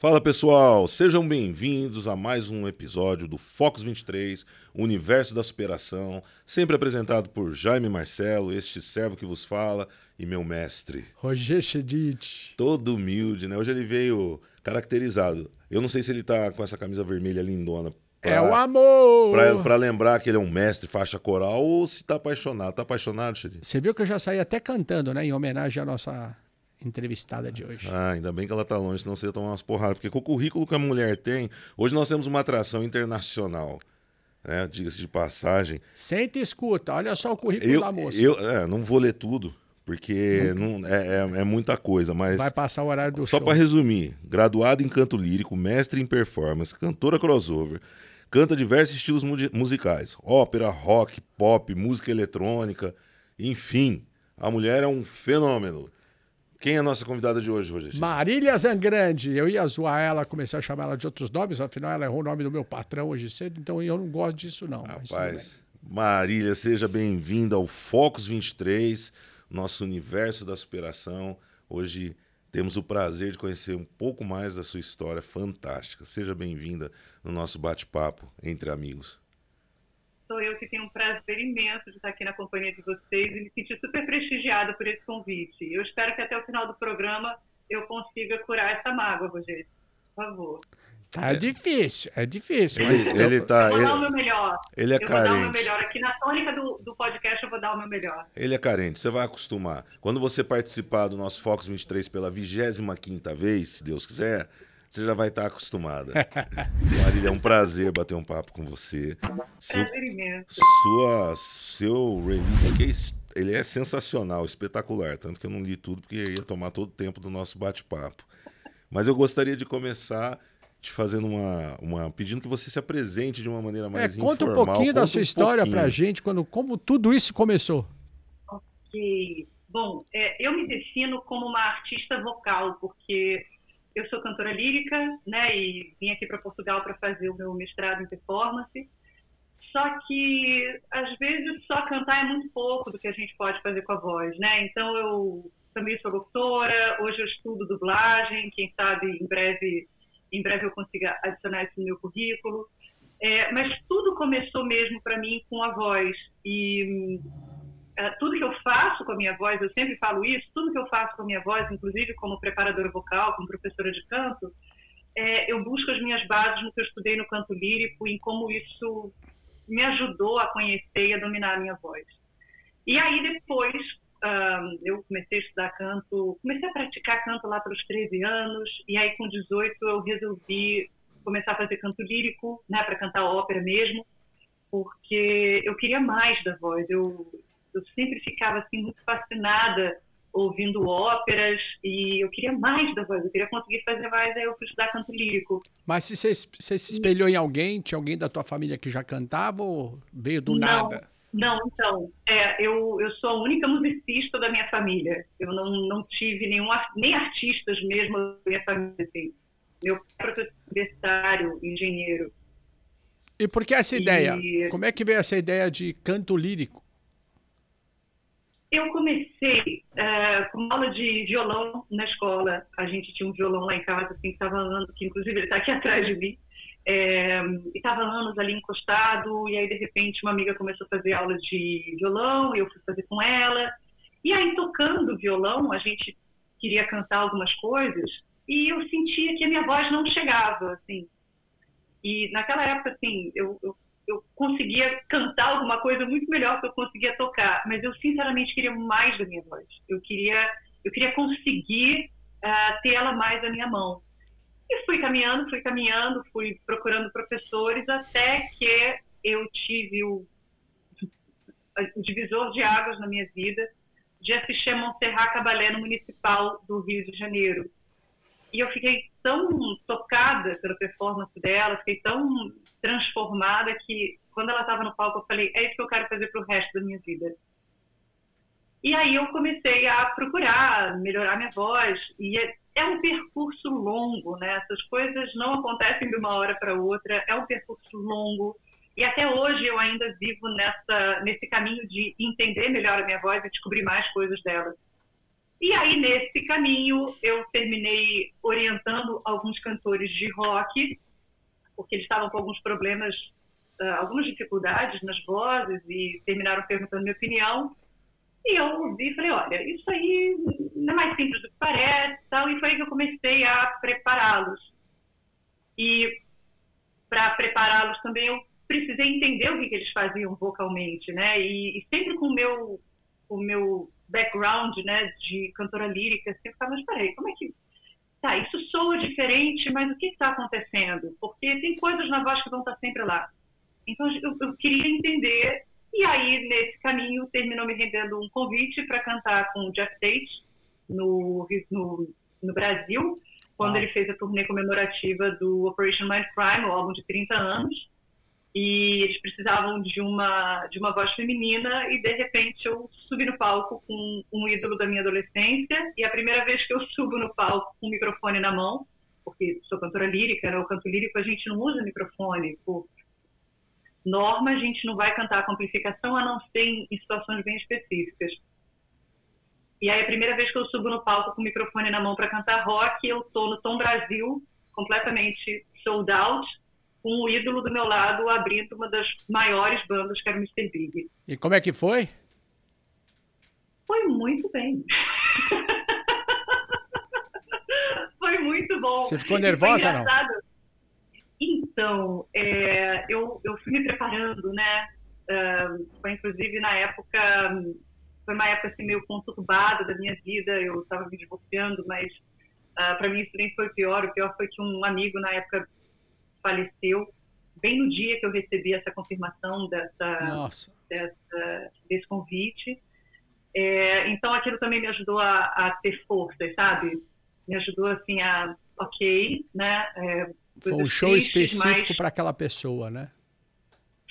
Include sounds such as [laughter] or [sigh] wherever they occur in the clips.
Fala pessoal, sejam bem-vindos a mais um episódio do Focus 23, Universo da Superação, sempre apresentado por Jaime Marcelo, este servo que vos fala, e meu mestre. Roger Chedid. Todo humilde, né? Hoje ele veio caracterizado. Eu não sei se ele tá com essa camisa vermelha lindona. Pra, é o amor! Pra, pra, lembrar que ele é um mestre faixa coral ou se tá apaixonado. Tá apaixonado, Chedid? Você viu que eu já saí até cantando, né? Em homenagem à nossa entrevistada de hoje. Ah, ainda bem que ela tá longe, senão você ia tomar umas porradas. Porque com o currículo que a mulher tem, hoje nós temos uma atração internacional. Né? Diga-se de passagem. Senta e escuta, olha só o currículo eu, da moça. Eu é, não vou ler tudo, porque não, é, é, é, muita coisa, mas. Vai passar o horário do Só para resumir: graduado em canto lírico, mestre em performance, cantora crossover. Canta diversos estilos musicais: ópera, rock, pop, música eletrônica, enfim. A mulher é um fenômeno. Quem é a nossa convidada de hoje, Rogério? Marília Zangrande. Eu ia zoar ela, comecei a chamar ela de outros nomes, afinal ela errou o nome do meu patrão hoje cedo, então eu não gosto disso não. Rapaz, Marília, seja bem-vinda ao Focus 23, nosso universo da superação. Hoje temos o prazer de conhecer um pouco mais da sua história fantástica. Seja bem-vinda no nosso bate-papo entre amigos sou eu que tenho um prazer imenso de estar aqui na companhia de vocês e me sentir super prestigiada por esse convite. Eu espero que até o final do programa eu consiga curar essa mágoa, Rogério. Por favor. Tá é. difícil, é difícil. Ele, mas... ele tá. Eu vou ele, dar o meu melhor. Ele é eu carente. vou dar o meu melhor. Aqui na tônica do, do podcast eu vou dar o meu melhor. Ele é carente, você vai acostumar. Quando você participar do nosso Fox 23 pela 25 vez, se Deus quiser, você já vai estar acostumada. [laughs] Marília, é um prazer bater um papo com você. Seu, prazer imenso. Sua, seu release aqui, ele é sensacional, espetacular. Tanto que eu não li tudo porque ia tomar todo o tempo do nosso bate-papo. Mas eu gostaria de começar te fazendo uma, uma pedindo que você se apresente de uma maneira mais é, conta informal. um pouquinho conta da sua um história pouquinho. pra gente, quando, como tudo isso começou. Ok. Bom, é, eu me defino como uma artista vocal, porque eu sou cantora lírica, né, e vim aqui para Portugal para fazer o meu mestrado em performance. Só que às vezes só cantar é muito pouco do que a gente pode fazer com a voz, né? Então eu também sou locutora, hoje eu estudo dublagem, quem sabe em breve, em breve eu consiga adicionar isso no meu currículo. É, mas tudo começou mesmo para mim com a voz e tudo que eu faço com a minha voz, eu sempre falo isso, tudo que eu faço com a minha voz, inclusive como preparadora vocal, como professora de canto, é, eu busco as minhas bases no que eu estudei no canto lírico, em como isso me ajudou a conhecer e a dominar a minha voz. E aí depois um, eu comecei a estudar canto, comecei a praticar canto lá pelos 13 anos, e aí com 18 eu resolvi começar a fazer canto lírico, né, para cantar ópera mesmo, porque eu queria mais da voz. Eu, eu sempre ficava assim muito fascinada ouvindo óperas e eu queria mais da voz, eu queria conseguir fazer mais, aí eu fui estudar canto lírico. Mas se você, você se espelhou em alguém, tinha alguém da tua família que já cantava ou veio do não, nada? Não, então, é, eu, eu sou a única musicista da minha família. Eu não, não tive nenhum, nem artistas mesmo da minha família, assim. Meu professor universitário, engenheiro. E por que essa ideia? E... Como é que veio essa ideia de canto lírico? Eu comecei uh, com aula de violão na escola. A gente tinha um violão lá em casa, assim, que estava andando, que inclusive ele está aqui [laughs] atrás de mim. É, e estava anos ali encostado, e aí de repente uma amiga começou a fazer aula de violão, e eu fui fazer com ela. E aí tocando violão, a gente queria cantar algumas coisas, e eu sentia que a minha voz não chegava, assim. E naquela época, assim, eu, eu eu conseguia cantar alguma coisa muito melhor que eu conseguia tocar, mas eu sinceramente queria mais da minha voz. Eu queria, eu queria conseguir uh, ter ela mais à minha mão. E fui caminhando, fui caminhando, fui procurando professores até que eu tive o, o divisor de águas na minha vida de assistir a Montserrat Caballé no Municipal do Rio de Janeiro. E eu fiquei tão tocada pela performance dela, fiquei tão transformada que quando ela estava no palco eu falei, é isso que eu quero fazer para o resto da minha vida. E aí eu comecei a procurar melhorar minha voz e é, é um percurso longo, né? Essas coisas não acontecem de uma hora para outra, é um percurso longo. E até hoje eu ainda vivo nessa nesse caminho de entender melhor a minha voz e descobrir mais coisas dela. E aí, nesse caminho, eu terminei orientando alguns cantores de rock, porque eles estavam com alguns problemas, uh, algumas dificuldades nas vozes e terminaram perguntando minha opinião. E eu ouvi e falei, olha, isso aí não é mais simples do que parece, tal, e foi aí que eu comecei a prepará-los. E para prepará-los também eu precisei entender o que, que eles faziam vocalmente, né? E, e, sempre com o meu, o meu background, né, de cantora lírica, sempre ficava, mas peraí, como é que... Tá, isso soa diferente, mas o que está acontecendo? Porque tem coisas na voz que vão estar sempre lá. Então, eu, eu queria entender, e aí, nesse caminho, terminou me rendendo um convite para cantar com o Jeff Tate no, no, no Brasil, quando ah. ele fez a turnê comemorativa do Operation Mindcrime, o álbum de 30 anos e eles precisavam de uma de uma voz feminina e de repente eu subi no palco com um ídolo da minha adolescência e a primeira vez que eu subo no palco com o microfone na mão porque sou cantora lírica, né? o canto lírico a gente não usa microfone por norma a gente não vai cantar com amplificação a não ser em, situações bem específicas e aí a primeira vez que eu subo no palco com o microfone na mão para cantar rock eu tô no Tom Brasil completamente sold out com o ídolo do meu lado abrindo uma das maiores bandas, que era o Mr. Big. E como é que foi? Foi muito bem. [laughs] foi muito bom. Você ficou nervosa não? Então, é, eu, eu fui me preparando, né? Uh, foi inclusive na época, foi uma época assim, meio conturbada da minha vida, eu estava me divorciando, mas uh, ah, para mim isso nem foi pior. O pior foi que um amigo na época faleceu bem no dia que eu recebi essa confirmação dessa, dessa desse convite. É, então aquilo também me ajudou a, a, ter força, sabe? Me ajudou assim a, ok, né? É, foi um show tristes, específico mas... para aquela pessoa, né?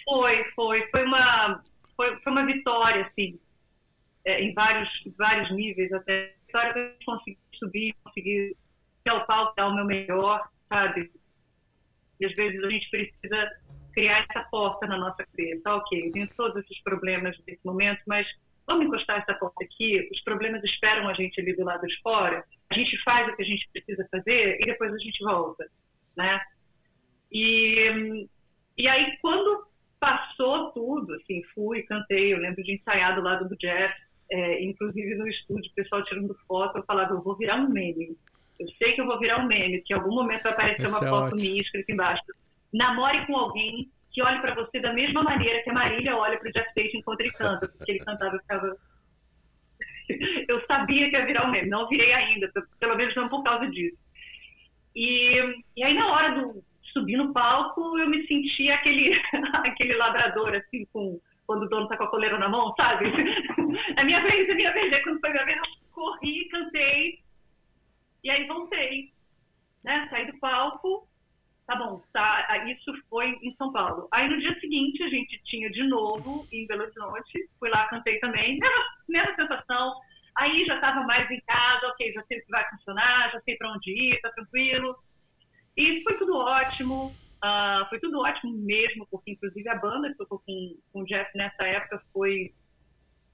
Foi, foi, foi uma, foi, foi uma vitória, assim, é, em vários, vários níveis até. Vitória que eu consegui subir, consegui ter o palco, dar o meu melhor, sabe? E às vezes a gente precisa criar essa porta na nossa cabeça. Ok, tem todos esses problemas nesse momento, mas vamos encostar essa porta aqui, os problemas esperam a gente ali do lado de fora, a gente faz o que a gente precisa fazer e depois a gente volta, né? E, e aí, quando passou tudo, assim, fui, cantei, eu lembro de ensaiar do lado do Jeff, é, inclusive no estúdio, o pessoal tirando foto, eu falava, eu vou virar um meme. Eu sei que eu vou virar um meme, que em algum momento vai aparecer Esse uma é foto minha escrita embaixo. Namore com alguém que olhe para você da mesma maneira que a Marília olha para o Jeff Tate enquanto ele canta, porque ele cantava, eu ficava... [laughs] eu sabia que ia virar um meme, não virei ainda, pelo menos não por causa disso. E, e aí, na hora do subir no palco, eu me senti aquele, [laughs] aquele labrador, assim, com, quando o dono tá com a coleira na mão, sabe? [laughs] É minha vez, é minha vez. Aí, quando foi minha vez, eu corri, cantei, e aí voltei, né? Saí do palco, tá bom, tá, isso foi em São Paulo. Aí no dia seguinte a gente tinha de novo em Belo Horizonte, fui lá, cantei também, mesma, mesma sensação. Aí já estava mais em casa, ok, já sei que vai funcionar, já sei para onde ir, tá tranquilo. E foi tudo ótimo, uh, foi tudo ótimo mesmo, porque inclusive a banda que tocou com, com o Jeff nessa época foi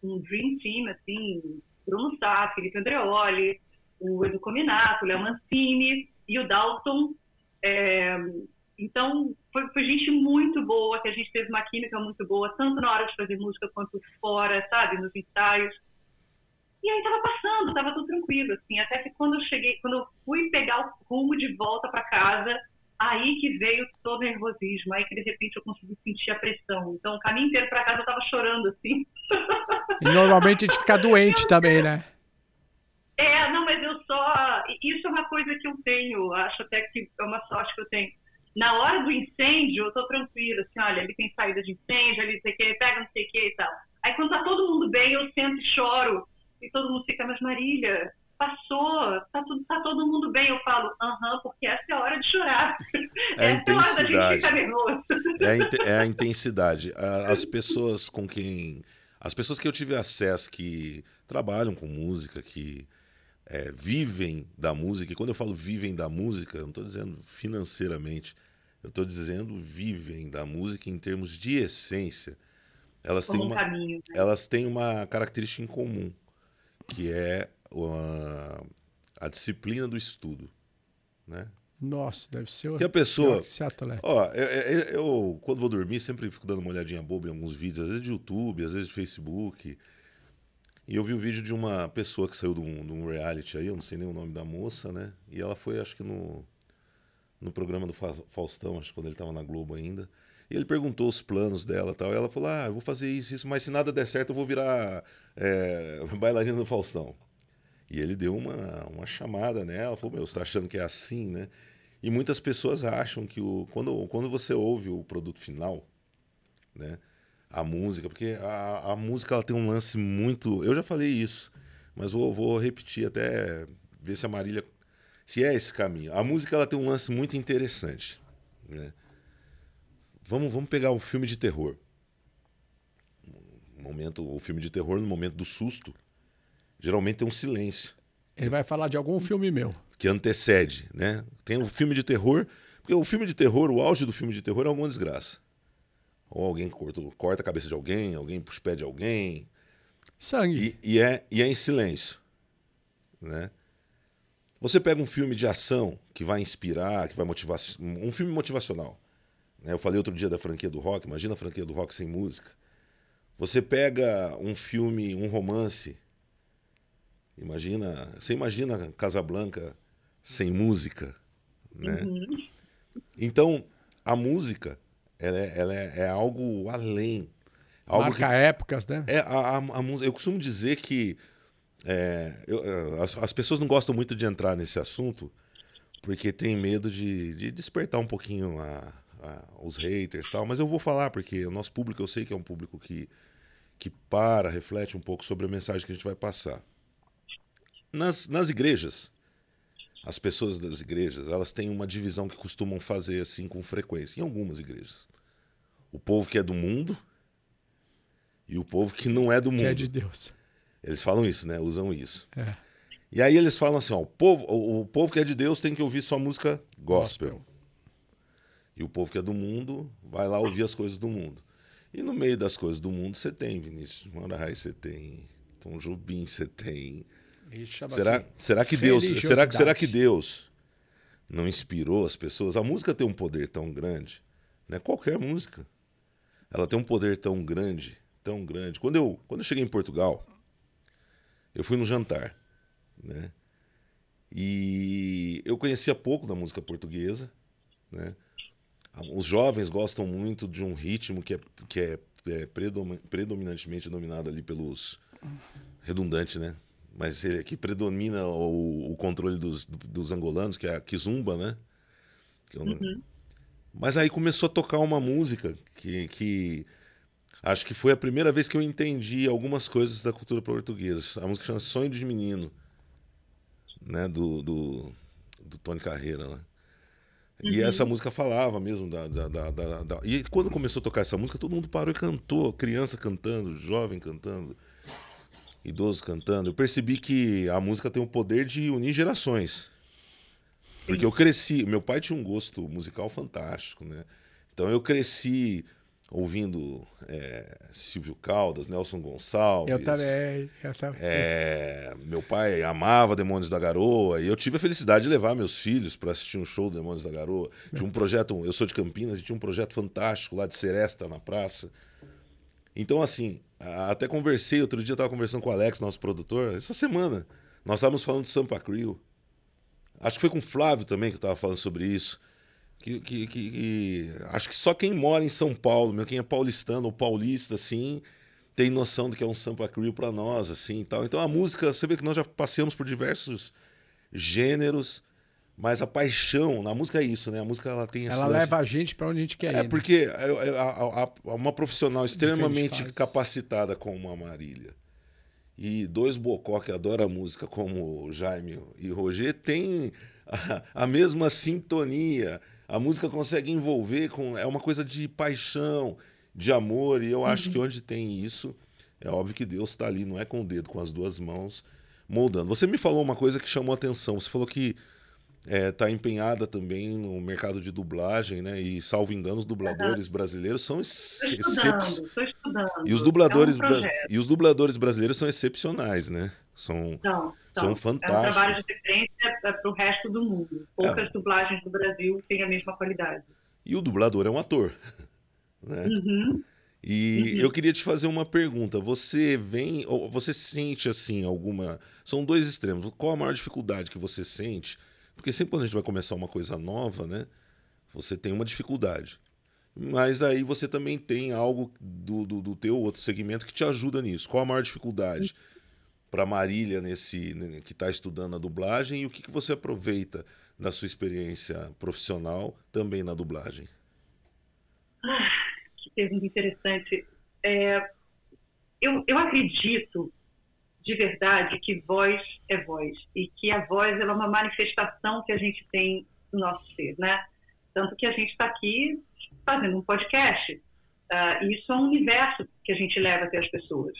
um dream team, assim, Bruno Sá, Felipe Andreoli, o Edu Cominato, o Léo Mancini e o Dalton. É, então, foi, foi, gente muito boa, que a gente teve uma química muito boa, tanto na hora de fazer música quanto fora, sabe, nos ensaios. E aí tava passando, tava tudo tranquilo, assim, até que quando eu cheguei, quando eu fui pegar o rumo de volta para casa, aí que veio todo o nervosismo, aí que de repente eu consegui sentir a pressão. Então, o caminho inteiro para casa eu tava chorando, assim. E normalmente a gente fica doente [laughs] também, né? É, não, mas eu só. Isso é uma coisa que eu tenho, acho até que é uma sorte que eu tenho. Na hora do incêndio, eu tô tranquila, assim, olha, ele tem saída de incêndio, ali sei que, pega não sei o que e tal. Aí quando tá todo mundo bem, eu sento e choro. E todo mundo fica, mas Marília, passou, tá, tudo, tá todo mundo bem. Eu falo, aham, porque essa é a hora de chorar. [laughs] É a intensidade. É a hora da gente ficar nervoso. É a, é a intensidade. As pessoas com quem. As pessoas que eu tive acesso que trabalham com música, que é, vivem da música, e quando eu falo vivem da música, eu não estou dizendo financeiramente, eu estou dizendo vivem da música em termos de essência. Elas têm, uma, caminho, né? elas têm uma característica em comum, que é a, a disciplina do estudo, né? Nossa, deve ser que a pessoa. Que ser atleta. Ó, eu, eu, eu, quando vou dormir, sempre fico dando uma olhadinha boba em alguns vídeos, às vezes de YouTube, às vezes de Facebook. E eu vi um vídeo de uma pessoa que saiu de um, de um reality aí, eu não sei nem o nome da moça, né? E ela foi, acho que no, no programa do Faustão, acho que quando ele estava na Globo ainda. E ele perguntou os planos dela tal. E ela falou: Ah, eu vou fazer isso, isso, mas se nada der certo, eu vou virar é, [laughs] bailarina do Faustão. E ele deu uma, uma chamada nela, falou: Meu, você tá achando que é assim, né? E muitas pessoas acham que o, quando, quando você ouve o produto final, né? A música, porque a, a música ela tem um lance muito. Eu já falei isso, mas vou, vou repetir até ver se a Marília. Se é esse caminho. A música ela tem um lance muito interessante. Né? Vamos, vamos pegar um filme de terror. momento, o filme de terror, no momento do susto, geralmente tem um silêncio. Ele vai falar de algum filme meu que antecede, né? Tem o um filme de terror, porque o filme de terror, o auge do filme de terror é alguma desgraça. Ou alguém corta, corta a cabeça de alguém, alguém puxa o pé de alguém. Sangue. E, e, é, e é em silêncio, né? Você pega um filme de ação que vai inspirar, que vai motivar, um filme motivacional. Né? Eu falei outro dia da franquia do rock, imagina a franquia do rock sem música. Você pega um filme, um romance, imagina, você imagina Casablanca sem música, né? Uhum. Então, a música, ela é, ela é, é algo além. Algo Marca que, épocas, né? É, a, a, a, eu costumo dizer que é, eu, as, as, pessoas não gostam muito de entrar nesse assunto porque tem medo de, de despertar um pouquinho a, os haters e tal, mas eu vou falar porque o nosso público, eu sei que é um público que, que para, reflete um pouco sobre a mensagem que a gente vai passar. Nas, nas igrejas, as pessoas das igrejas, elas têm uma divisão que costumam fazer assim com frequência, em algumas igrejas. O povo que é do mundo e o povo que não é do mundo. Que é de Deus. Eles falam isso, né? Usam isso. É. E aí eles falam assim, ó, o povo, o, povo que é de Deus tem que ouvir só música gospel. gospel. E o povo que é do mundo vai lá ouvir as coisas do mundo. E no meio das coisas do mundo você tem Vinícius Moraes, você tem Tom Jobim, você tem será, assim, será que Deus, será que será que Deus não inspirou as pessoas? A música tem um poder tão grande, né? Qualquer música, ela tem um poder tão grande, tão grande. Quando eu quando eu cheguei em Portugal, eu fui no jantar, né? E eu conhecia pouco da música portuguesa, né? Os jovens gostam muito de um ritmo que é, que é, é predominantemente dominado ali pelos redundante, né? Mas que predomina o, o controle dos, dos, angolanos, que é a kizumba, né? Eu, uhum. Mas aí começou a tocar uma música que, que acho que foi a primeira vez que eu entendi algumas coisas da cultura portuguesa. A música chama Sonho de Menino, né? Do, do, do Tony Carreira, né? E uhum. essa música falava mesmo da, da, da, da, E quando começou a tocar essa música, todo mundo parou e cantou. Criança cantando, jovem cantando idosos cantando, eu percebi que a música tem o poder de unir gerações. Porque eu cresci, meu pai tinha um gosto musical fantástico, né? Então eu cresci ouvindo é, Silvio Caldas, Nelson Gonçalves. Eu também, eu também. É, meu pai amava Demônios da Garoa e eu tive a felicidade de levar meus filhos para assistir um show do Demônios da Garoa. Tinha um projeto, eu sou de Campinas e tinha um projeto fantástico lá de Seresta na praça. Então assim, até conversei, outro dia eu estava conversando com o Alex, nosso produtor, essa semana. Nós estávamos falando de Sampa Crew. Acho que foi com o Flávio também que eu estava falando sobre isso. Que, que, que, que, acho que só quem mora em São Paulo, meu, quem é paulistano ou paulista, assim, tem noção do que é um Sampa Crew para nós, assim, tal. Então a música, você vê que nós já passeamos por diversos gêneros mas a paixão, na música é isso, né? A música ela tem Ela lance... leva a gente para onde a gente quer é, ir. É porque a, a, a, uma profissional extremamente capacitada como a Marília e dois bocó que adoram a música, como o Jaime e o Roger, tem a, mesma sintonia. A música consegue envolver com. É uma coisa de paixão, de amor, e eu acho que uhum. onde tem isso, é óbvio que Deus está ali, não é com o dedo, com as duas mãos, moldando. Você me falou uma coisa que chamou a atenção. Você falou que está é, empenhada também no mercado de dublagem, né? E salvo engano, os dubladores brasileiros são excepcionais. E os dubladores é um e os dubladores brasileiros são excepcionais, né? São, não, são fantásticos. É um trabalho de referência para o resto do mundo. Poucas é. dublagens do Brasil têm a mesma qualidade. E o dublador é um ator. [laughs] Né? Uhum. E uhum. eu queria te fazer uma pergunta. Você vem, ou você sente assim alguma. São dois extremos. Qual a maior dificuldade que você sente? Porque sempre quando a gente vai começar uma coisa nova, né? Você tem uma dificuldade. Mas aí você também tem algo do, do, do teu outro segmento que te ajuda nisso. Qual a maior dificuldade para Marília nesse né, que está estudando a dublagem e o que, que você aproveita da sua experiência profissional também na dublagem? Ah, que pergunta interessante. É, eu, eu acredito de verdade que voz é voz e que a voz é uma manifestação que a gente tem no nosso ser, né? Tanto que a gente está aqui fazendo um podcast. Uh, e isso é um universo que a gente leva até as pessoas.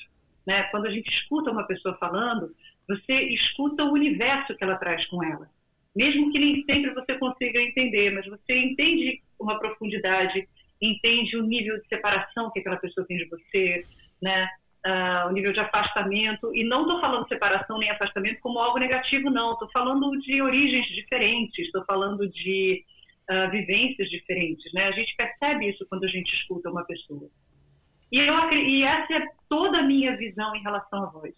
Né? Quando a gente escuta uma pessoa falando, você escuta o universo que ela traz com ela. Mesmo que nem sempre você consiga entender, mas você entende uma profundidade, entende o nível de separação que aquela pessoa tem de você, né? Uh, o nível de afastamento. E não estou falando separação nem afastamento como algo negativo, não. Estou falando de origens diferentes, estou falando de uh, vivências diferentes. Né? A gente percebe isso quando a gente escuta uma pessoa. E, eu, e essa é toda a minha visão em relação à voz.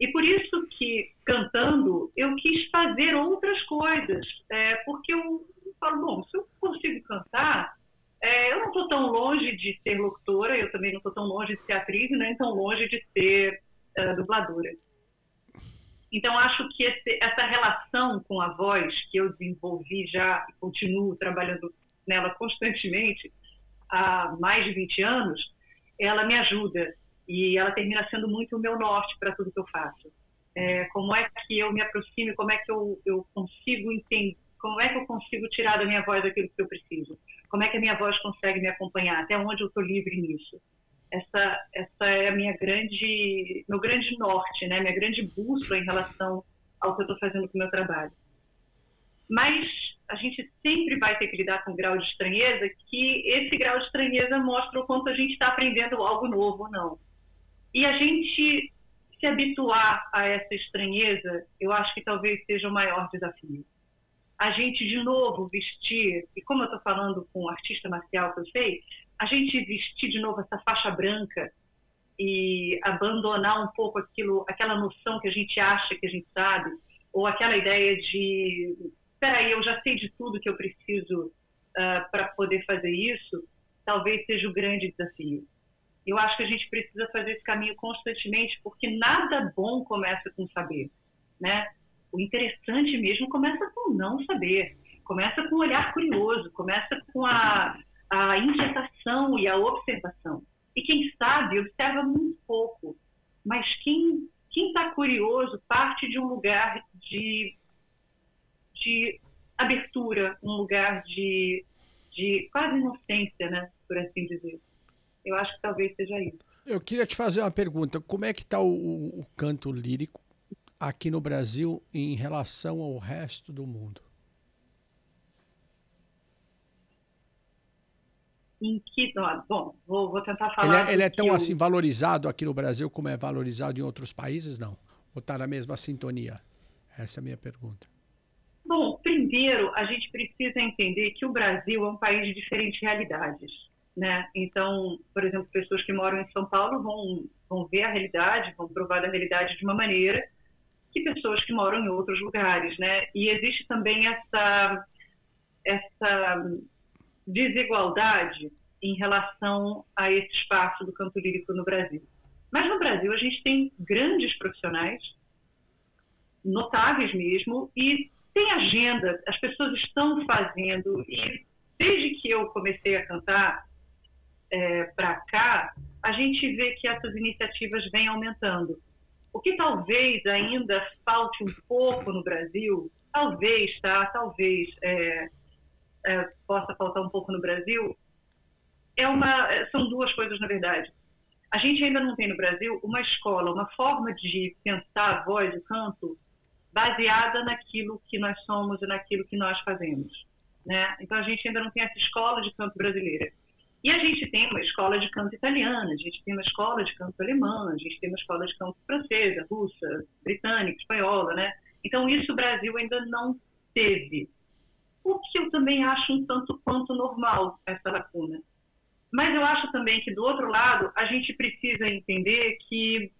E por isso que, cantando, eu quis fazer outras coisas. É, porque eu falo, bom, se eu consigo cantar, é, eu não estou tão longe de ser locutora, eu também não estou tão longe de ser atriz, nem tão longe de ser uh, dubladora. Então, acho que esse, essa relação com a voz que eu desenvolvi já e continuo trabalhando nela constantemente há mais de 20 anos, ela me ajuda e ela termina sendo muito o meu norte para tudo que eu faço. É, como é que eu me aproximo, como é que eu, eu consigo entender, como é que eu consigo tirar da minha voz aquilo que eu preciso? Como é que a minha voz consegue me acompanhar? Até onde eu estou livre nisso? essa, essa é a minha grande, meu grande norte, né? Minha grande bússola em relação ao que eu estou fazendo com o meu trabalho. Mas a gente sempre vai ter que lidar com um grau de estranheza, que esse grau de estranheza mostra o quanto a gente está aprendendo algo novo ou não. E a gente se habituar a essa estranheza, eu acho que talvez seja o maior desafio. A gente, de novo, vestir, e como eu estou falando com um artista marcial que eu sei, a gente vestir de novo essa faixa branca e abandonar um pouco aquilo, aquela noção que a gente acha que a gente sabe, ou aquela ideia de, peraí, eu já sei de tudo que eu preciso uh, ah, para poder fazer isso, talvez seja o grande desafio. Eu acho que a gente precisa fazer esse caminho constantemente, porque nada bom começa com saber, né? O interessante mesmo começa com não saber, começa com um olhar curioso, começa com a a inquietação e a observação. E quem sabe observa muito pouco, mas quem quem está curioso parte de um lugar de, de abertura, um lugar de, de quase inocência, né, por assim dizer. Eu acho que talvez seja isso. Eu queria te fazer uma pergunta. Como é que está o, o canto lírico aqui no Brasil em relação ao resto do mundo? em que. Bom, vou, vou tentar falar. Ele é, ele é tão assim valorizado aqui no Brasil como é valorizado em outros países, não? Ou está na mesma sintonia? Essa é a minha pergunta. Bom, primeiro, a gente precisa entender que o Brasil é um país de diferentes realidades. Né? Então, por exemplo, pessoas que moram em São Paulo vão, vão ver a realidade, vão provar da realidade de uma maneira que pessoas que moram em outros lugares. Né? E existe também essa, essa desigualdade em relação a esse espaço do canto lírico no Brasil. Mas no Brasil a gente tem grandes profissionais, notáveis mesmo, e tem agenda, as pessoas estão fazendo, e desde que eu comecei a cantar é, para cá, a gente vê que essas iniciativas vêm aumentando. O que talvez ainda falte um pouco no Brasil, talvez, tá? Talvez, é, é, possa faltar um pouco no Brasil, é uma, são duas coisas, na verdade. A gente ainda não tem no Brasil uma escola, uma forma de pensar a voz, o canto, baseada naquilo que nós somos e naquilo que nós fazemos. Né? Então a gente ainda não tem essa escola de canto brasileira. E a gente tem uma escola de canto italiana, a gente tem uma escola de canto alemã, a gente tem uma escola de canto francesa, russa, britânica, espanhola, né? Então isso o Brasil ainda não teve. O que eu também acho um tanto quanto normal, essa lacuna. Mas eu acho também que, do outro lado, a gente precisa entender que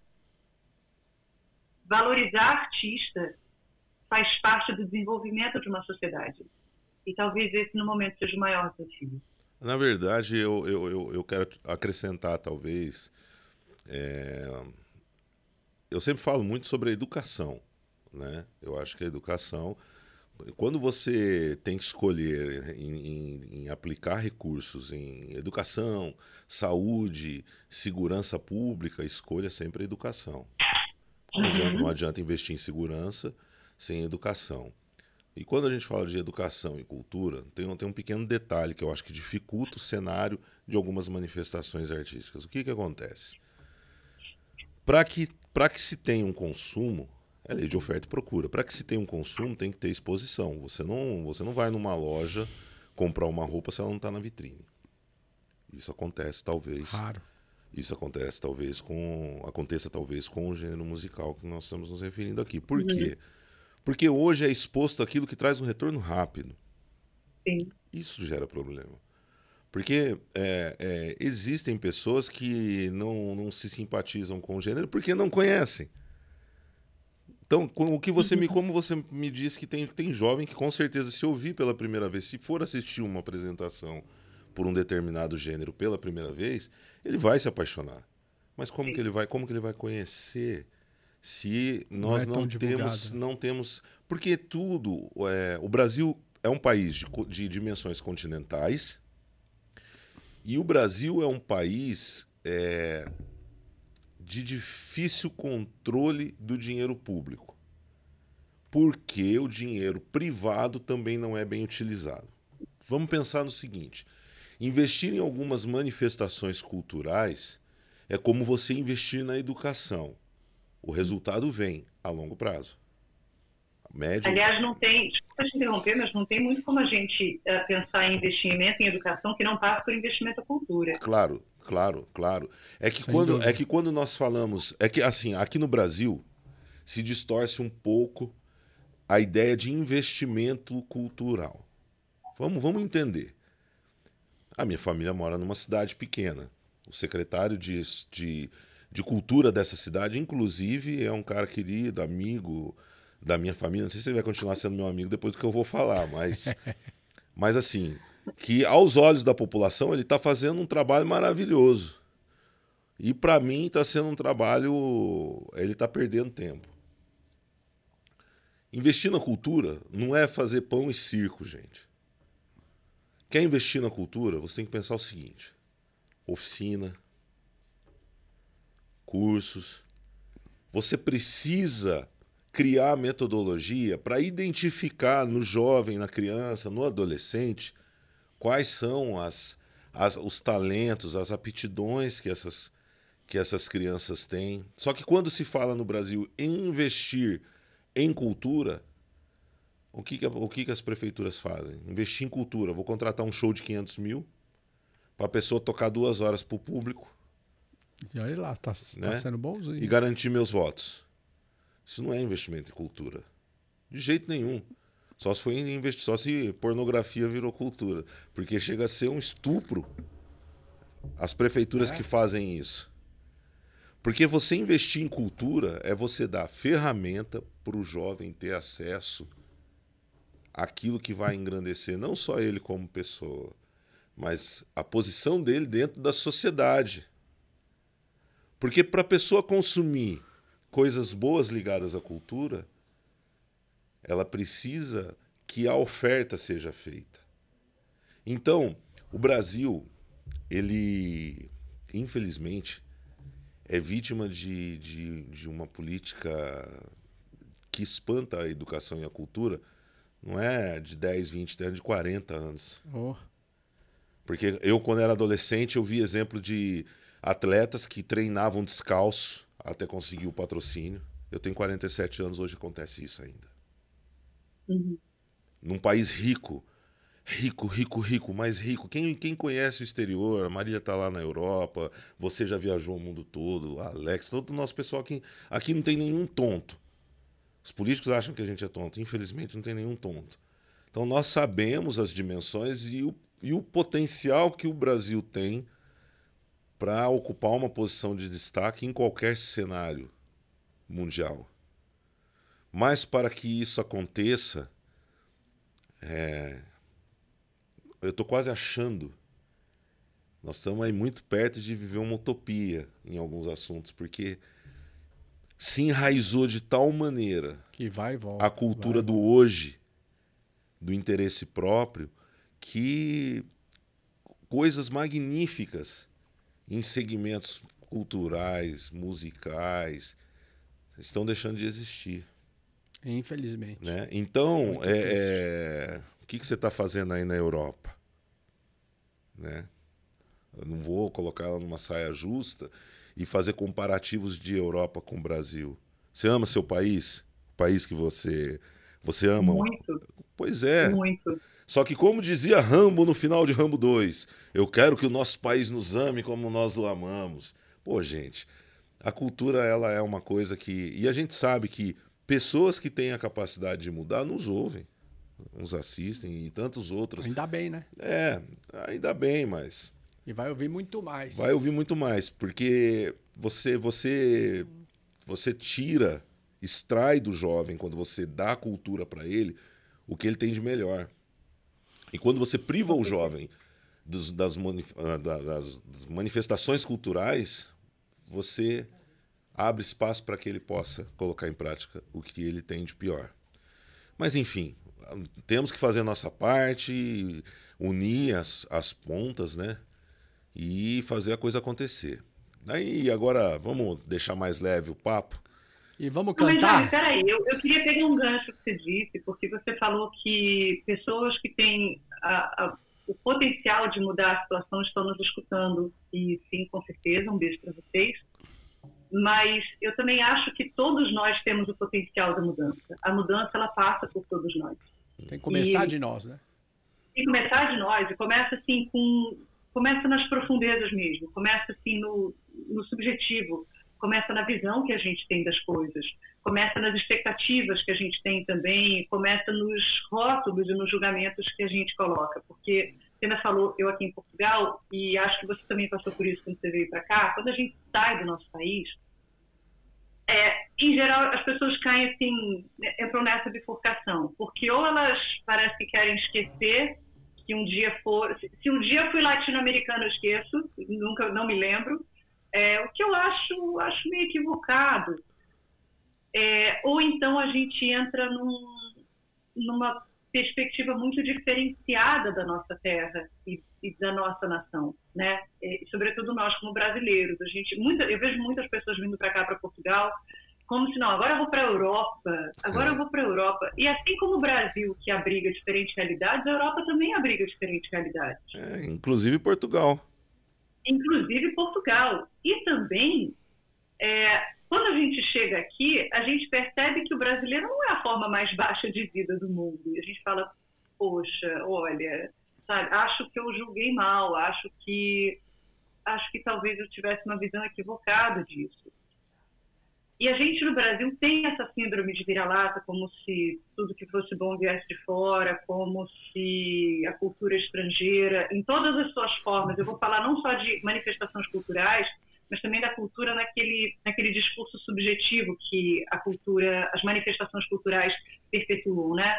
valorizar artista faz parte do desenvolvimento de uma sociedade. E talvez esse, no momento, seja o maior desafio. Na verdade, eu, eu, eu, eu quero acrescentar, talvez. É... Eu sempre falo muito sobre a educação. Né? Eu acho que a educação. Quando você tem que escolher em, em, em aplicar recursos em educação, saúde, segurança pública, escolha sempre a educação. Não adianta, não adianta investir em segurança sem educação. E quando a gente fala de educação e cultura, tem um, tem um pequeno detalhe que eu acho que dificulta o cenário de algumas manifestações artísticas. O que, que acontece? Para que, que se tenha um consumo, é lei de oferta e procura. Para que se tenha um consumo, tem que ter exposição. Você não, você não vai numa loja comprar uma roupa se ela não está na vitrine. Isso acontece, talvez. Raro. Isso acontece, talvez, com. Aconteça, talvez, com o gênero musical que nós estamos nos referindo aqui. Por uhum. quê? Porque hoje é exposto aquilo que traz um retorno rápido. Sim. Isso gera problema. Porque é, é, existem pessoas que não, não se simpatizam com o gênero porque não conhecem. Então, o que você me, uhum. como você me disse que tem, tem jovem que com certeza se ouvir pela primeira vez, se for assistir uma apresentação por um determinado gênero pela primeira vez, ele vai se apaixonar. Mas como Sim. que ele vai, como que ele vai conhecer se nós não, é não temos, não temos, porque tudo, é, o Brasil é um país de, de dimensões continentais e o Brasil é um país é, de difícil controle do dinheiro público, porque o dinheiro privado também não é bem utilizado. Vamos pensar no seguinte: investir em algumas manifestações culturais é como você investir na educação o resultado vem a longo prazo. Médio... Aliás, não tem, desculpa te interromper, mas não tem muito como a gente uh, pensar em investimento em educação que não passa por investimento na cultura. Claro, claro, claro. É que, quando, é que quando nós falamos. É que, assim, aqui no Brasil se distorce um pouco a ideia de investimento cultural. Vamos, vamos entender. A minha família mora numa cidade pequena. O secretário de, de de cultura dessa cidade. Inclusive, é um cara querido, amigo da minha família. Não sei se ele vai continuar sendo meu amigo depois do que eu vou falar, mas, [laughs] mas assim, que aos olhos da população ele está fazendo um trabalho maravilhoso. E para mim está sendo um trabalho. Ele está perdendo tempo. Investir na cultura não é fazer pão e circo, gente. Quer investir na cultura? Você tem que pensar o seguinte: oficina, cursos. Você precisa criar metodologia para identificar no jovem, na criança, no adolescente, quais são as, as, os talentos, as aptidões que essas, que essas crianças têm. Só que quando se fala no Brasil em investir em cultura, o que, que, o que, que as prefeituras fazem? Investir em cultura. Vou contratar um show de 500 mil para a pessoa tocar duas horas para o público e olha lá, tá, tá né? tá sendo bonzinho. E garantir meus votos. Isso não é investimento em cultura. De jeito nenhum. Só se foi investir, só se pornografia virou cultura. Porque chega a ser um estupro as prefeituras é. que fazem isso. Porque você investir em cultura é você dar ferramenta para o jovem ter acesso àquilo que vai engrandecer não só ele como pessoa, mas a posição dele dentro da sociedade. Porque para a pessoa consumir coisas boas ligadas à cultura, ela precisa que a oferta seja feita. Então, o Brasil, ele, infelizmente, é vítima de, de, de uma política que espanta a educação e a cultura, não é de 10, 20, é de 40 anos. Oh. Porque eu, quando era adolescente, eu vi exemplo de atletas que treinavam descalço até conseguir o patrocínio. Eu tenho 47 anos, hoje acontece isso ainda. Uhum. Num país rico, rico, rico, rico, mais rico. Quem, quem conhece o exterior, a Maria está lá na Europa, você já viajou o mundo todo, Alex, todo o nosso pessoal aqui. Aqui não tem nenhum tonto. Os políticos acham que a gente é tonto, infelizmente não tem nenhum tonto. Então nós sabemos as dimensões e o, e o potencial que o Brasil tem para ocupar uma posição de destaque em qualquer cenário mundial. Mas para que isso aconteça, é, eu estou quase achando. Nós estamos aí muito perto de viver uma utopia em alguns assuntos, porque se enraizou de tal maneira que vai volta, a cultura vai, do hoje, do interesse próprio, que coisas magníficas em segmentos culturais, musicais, estão deixando de existir. Infelizmente. Né? Então, é, é, o que, que você está fazendo aí na Europa? Né? Eu não vou colocar ela numa saia justa e fazer comparativos de Europa com o Brasil. Você ama seu país? O país que você você ama? Muito. Pois é. Muito. Só que como dizia Rambo no final de Rambo 2, eu quero que o nosso país nos ame como nós o amamos. Pô, gente, a cultura ela é uma coisa que e a gente sabe que pessoas que têm a capacidade de mudar nos ouvem, nos assistem e tantos outros. Ainda bem, né? É, ainda bem, mas e vai ouvir muito mais. Vai ouvir muito mais, porque você você você tira, extrai do jovem quando você dá a cultura para ele o que ele tem de melhor. E quando você priva o jovem dos, das, ah, das, das manifestações culturais, você abre espaço para que ele possa colocar em prática o que ele tem de pior. Mas, enfim, temos que fazer a nossa parte, unir as, as pontas, né? E fazer a coisa acontecer. Daí, agora, vamos deixar mais leve o papo. E vamos cantar? Mas, peraí, eu, eu queria pegar um gancho que você disse, porque você falou que pessoas que têm a, a, o potencial de mudar a situação estão nos escutando. E sim, com certeza, um beijo para vocês. Mas eu também acho que todos nós temos o potencial da mudança. A mudança, ela passa por todos nós. Tem que começar e, de nós, né? Tem que começar de nós. E começa assim com... Começa nas profundezas mesmo. Começa assim no, no subjetivo começa na visão que a gente tem das coisas, começa nas expectativas que a gente tem também, começa nos rótulos e nos julgamentos que a gente coloca. Porque você ainda falou, eu aqui em Portugal, e acho que você também passou por isso quando você veio para cá, quando a gente sai do nosso país, é, em geral, as pessoas caem assim, entram nessa bifurcação, porque ou elas parecem que querem esquecer que um dia for, se um dia fui latino-americano, eu esqueço, nunca, não me lembro, é, o que eu acho, acho meio equivocado. É, ou então a gente entra num, numa perspectiva muito diferenciada da nossa terra e, e da nossa nação, né? E, sobretudo nós como brasileiros, a gente, muita, eu vejo muitas pessoas vindo para cá, para Portugal, como se não, agora eu vou para a Europa, agora eu vou para a Europa. E assim como o Brasil que abriga diferentes realidades, a Europa também abriga diferentes realidades. É, inclusive Portugal inclusive Portugal. E também, é, quando a gente chega aqui, a gente percebe que o brasileiro não é a forma mais baixa de vida do mundo. E a gente fala, poxa, olha, sabe, acho que eu julguei mal, acho que acho que talvez eu tivesse uma visão equivocada disso. E a gente no Brasil tem essa síndrome de vira-lata, como se tudo que fosse bom viesse de fora, como se a cultura estrangeira, em todas as suas formas, eu vou falar não só de manifestações culturais, mas também da cultura naquele, naquele discurso subjetivo que a cultura, as manifestações culturais perpetuam, né?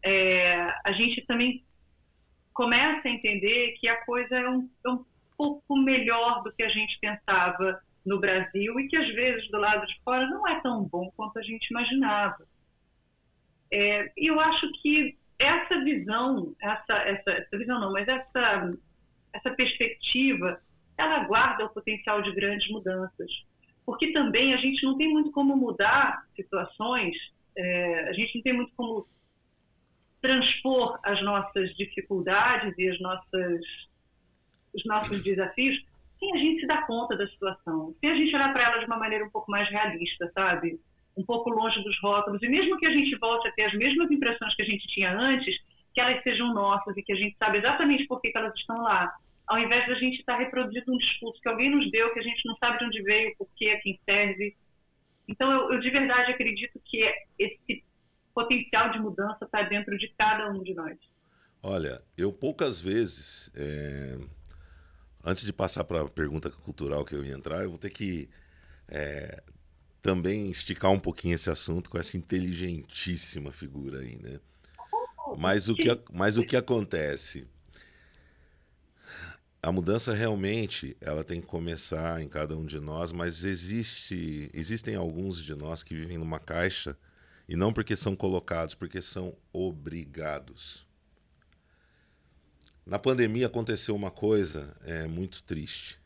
É, a gente também começa a entender que a coisa é um, é um pouco melhor do que a gente pensava no Brasil e que às vezes do lado de fora não é tão bom quanto a gente imaginava. É, e eu acho que essa visão, essa, essa, essa visão não, mas essa, essa perspectiva, ela guarda o potencial de grandes mudanças. Porque também a gente não tem muito como mudar situações, é, a gente não tem muito como transpor as nossas dificuldades e as nossas, os nossos desafios sem a gente se dar conta da situação, sem a gente olhar para ela de uma maneira um pouco mais realista, sabe? um pouco longe dos rótulos, e mesmo que a gente volte a ter as mesmas impressões que a gente tinha antes, que elas sejam nossas e que a gente sabe exatamente por que, que elas estão lá, ao invés da gente estar reproduzindo um discurso que alguém nos deu, que a gente não sabe de onde veio, por que, a quem serve. Então, eu, eu de verdade acredito que esse potencial de mudança está dentro de cada um de nós. Olha, eu poucas vezes, é... antes de passar para a pergunta cultural que eu ia entrar, eu vou ter que é... também esticar um pouquinho esse assunto com essa inteligentíssima figura aí, né? Mas o que, mas o que acontece? A mudança realmente ela tem que começar em cada um de nós, mas existe, existem alguns de nós que vivem numa caixa e não porque são colocados, porque são obrigados. Na pandemia aconteceu uma coisa é, muito triste,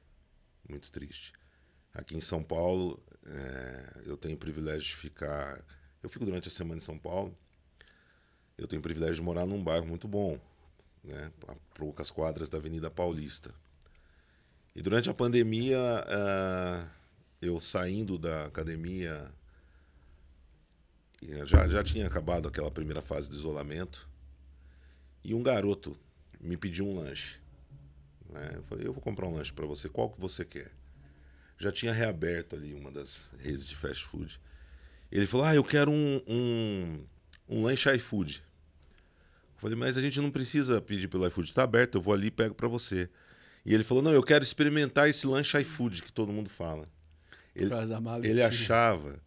muito triste. Aqui em São Paulo, é, eu tenho o privilégio de ficar. Eu fico durante a semana em São Paulo eu tenho o privilégio de morar num bairro muito bom, né, a poucas quadras da Avenida Paulista. E durante a pandemia, uh, eu saindo da academia, já, já tinha acabado aquela primeira fase do isolamento, e um garoto me pediu um lanche. Né? Eu falei, eu vou comprar um lanche para você, qual que você quer? Já tinha reaberto ali uma das redes de fast food. Ele falou, ah, eu quero um, um, um lanche iFood. Falei, mas a gente não precisa pedir pelo iFood, está aberto, eu vou ali e pego para você. E ele falou, não, eu quero experimentar esse lanche iFood que todo mundo fala. Ele, ele achava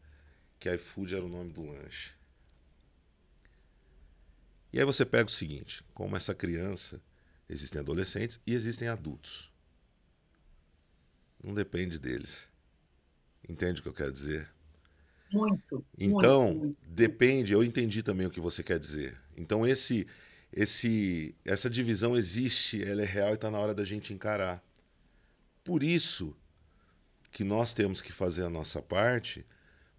que iFood era o nome do lanche. E aí você pega o seguinte, como essa criança, existem adolescentes e existem adultos. Não depende deles. Entende o que eu quero dizer? Muito. Então, muito, muito. depende, eu entendi também o que você quer dizer. Então, esse, esse, essa divisão existe, ela é real e está na hora da gente encarar. Por isso que nós temos que fazer a nossa parte,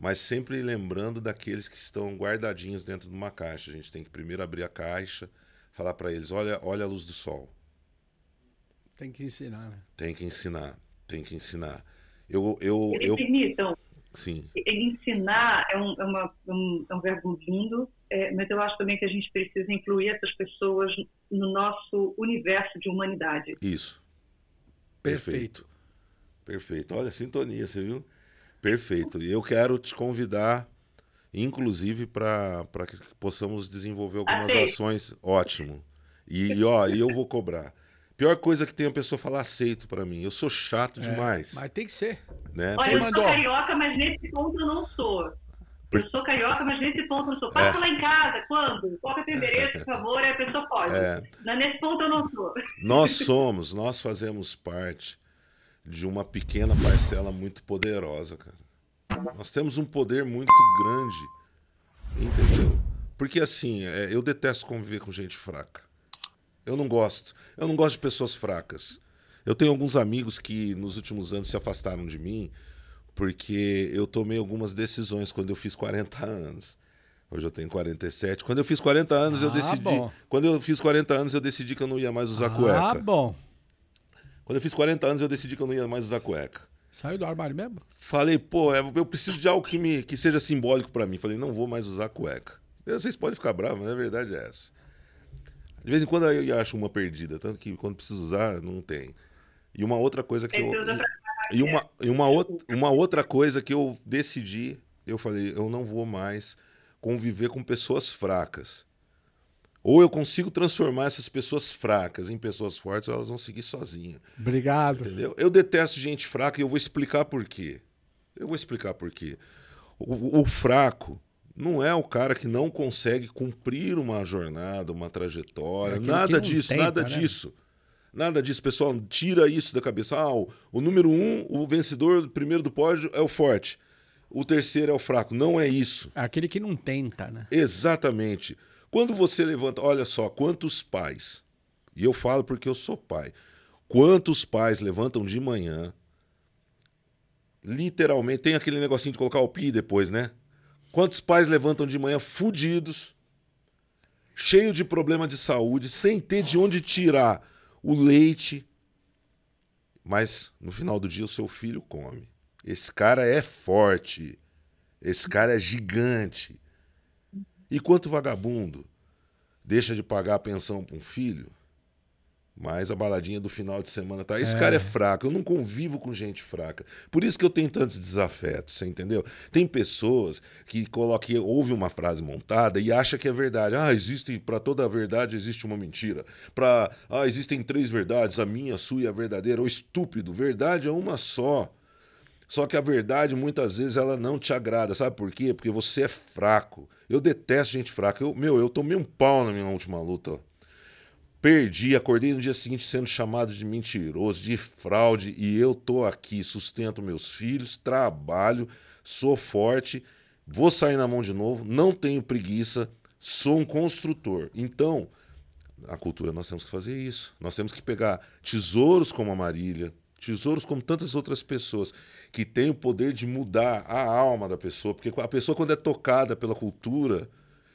mas sempre lembrando daqueles que estão guardadinhos dentro de uma caixa. A gente tem que primeiro abrir a caixa, falar para eles: olha, olha a luz do sol. Tem que ensinar, né? Tem que ensinar, tem que ensinar. Eu, eu, eu, permitam, Sim. Ensinar é um, é, uma, um, é um verbo lindo, é, mas eu acho também que a gente precisa incluir essas pessoas no nosso universo de humanidade. Isso. Perfeito. Perfeito. Olha, sintonia, você viu? Perfeito. E eu quero te convidar, inclusive, para que possamos desenvolver algumas ações. Ótimo. E, e ó, e eu vou cobrar. Pior coisa que tem a pessoa falar aceito para mim. Eu sou chato é, demais. Mas tem que ser. Né? Olha, eu sou carioca, mas nesse ponto eu não sou. Eu sou carioca, mas nesse ponto eu não sou. Passa é. lá em casa, quando? Qual é o teu endereço, [laughs] por favor, aí a pessoa pode. É. Nesse ponto eu não sou. Nós somos, nós fazemos parte de uma pequena parcela muito poderosa, cara. Nós temos um poder muito grande. Entendeu? Porque assim, é, eu detesto conviver com gente fraca. Eu não gosto. Eu não gosto de pessoas fracas. Eu tenho alguns amigos que nos últimos anos se afastaram de mim porque eu tomei algumas decisões quando eu fiz 40 anos. Hoje eu tenho 47. Quando eu fiz 40 anos, ah, eu decidi. Bom. Quando eu fiz 40 anos, eu decidi que eu não ia mais usar ah, cueca. Ah, bom. Quando eu fiz 40 anos, eu decidi que eu não ia mais usar cueca. Saiu do armário mesmo? Falei, pô, é, eu preciso de algo que, me, que seja simbólico para mim. Falei, não vou mais usar cueca. Vocês podem ficar bravos, mas a verdade é essa. De vez em quando eu acho uma perdida, tanto que quando preciso usar, não tem. E uma outra coisa que eu. E uma, e uma, outra, uma outra coisa que eu decidi, eu falei, eu não vou mais conviver com pessoas fracas. Ou eu consigo transformar essas pessoas fracas em pessoas fortes, ou elas vão seguir sozinhas. Obrigado. Entendeu? Eu detesto gente fraca e eu vou explicar por quê. Eu vou explicar por quê. O, o fraco, não é o cara que não consegue cumprir uma jornada, uma trajetória, é nada disso, nada né? disso. Nada disso, pessoal. Tira isso da cabeça. Ah, o, o número um, o vencedor primeiro do pódio é o forte. O terceiro é o fraco. Não é isso. É aquele que não tenta, né? Exatamente. Quando você levanta, olha só, quantos pais, e eu falo porque eu sou pai, quantos pais levantam de manhã, literalmente, tem aquele negocinho de colocar o pi depois, né? Quantos pais levantam de manhã fudidos, cheio de problema de saúde, sem ter de onde tirar o leite, mas no final do dia o seu filho come. Esse cara é forte. Esse cara é gigante. E quanto vagabundo deixa de pagar a pensão para um filho, mas a baladinha do final de semana tá. Esse É. cara é fraco. Eu não convivo com gente fraca. Por isso que eu tenho tantos desafetos, você entendeu? Tem pessoas que colocam, ouve uma frase montada e acha que é verdade. Ah, existe para toda a verdade existe uma mentira. Para ah, existem três verdades, a minha, a sua e a verdadeira. Ô estúpido, verdade é uma só. Só que a verdade, muitas vezes, ela não te agrada. Sabe por quê? Porque você é fraco. Eu detesto gente fraca. Eu, meu, eu tomei um pau na minha última luta. Perdi, acordei no dia seguinte sendo chamado de mentiroso, de fraude, e eu tô aqui, sustento meus filhos, trabalho, sou forte, vou sair na mão de novo, não tenho preguiça, sou um construtor. Então, a cultura nós temos que fazer isso. Nós temos que pegar tesouros como a Marília, tesouros como tantas outras pessoas que têm o poder de mudar a alma da pessoa, porque a pessoa quando é tocada pela cultura,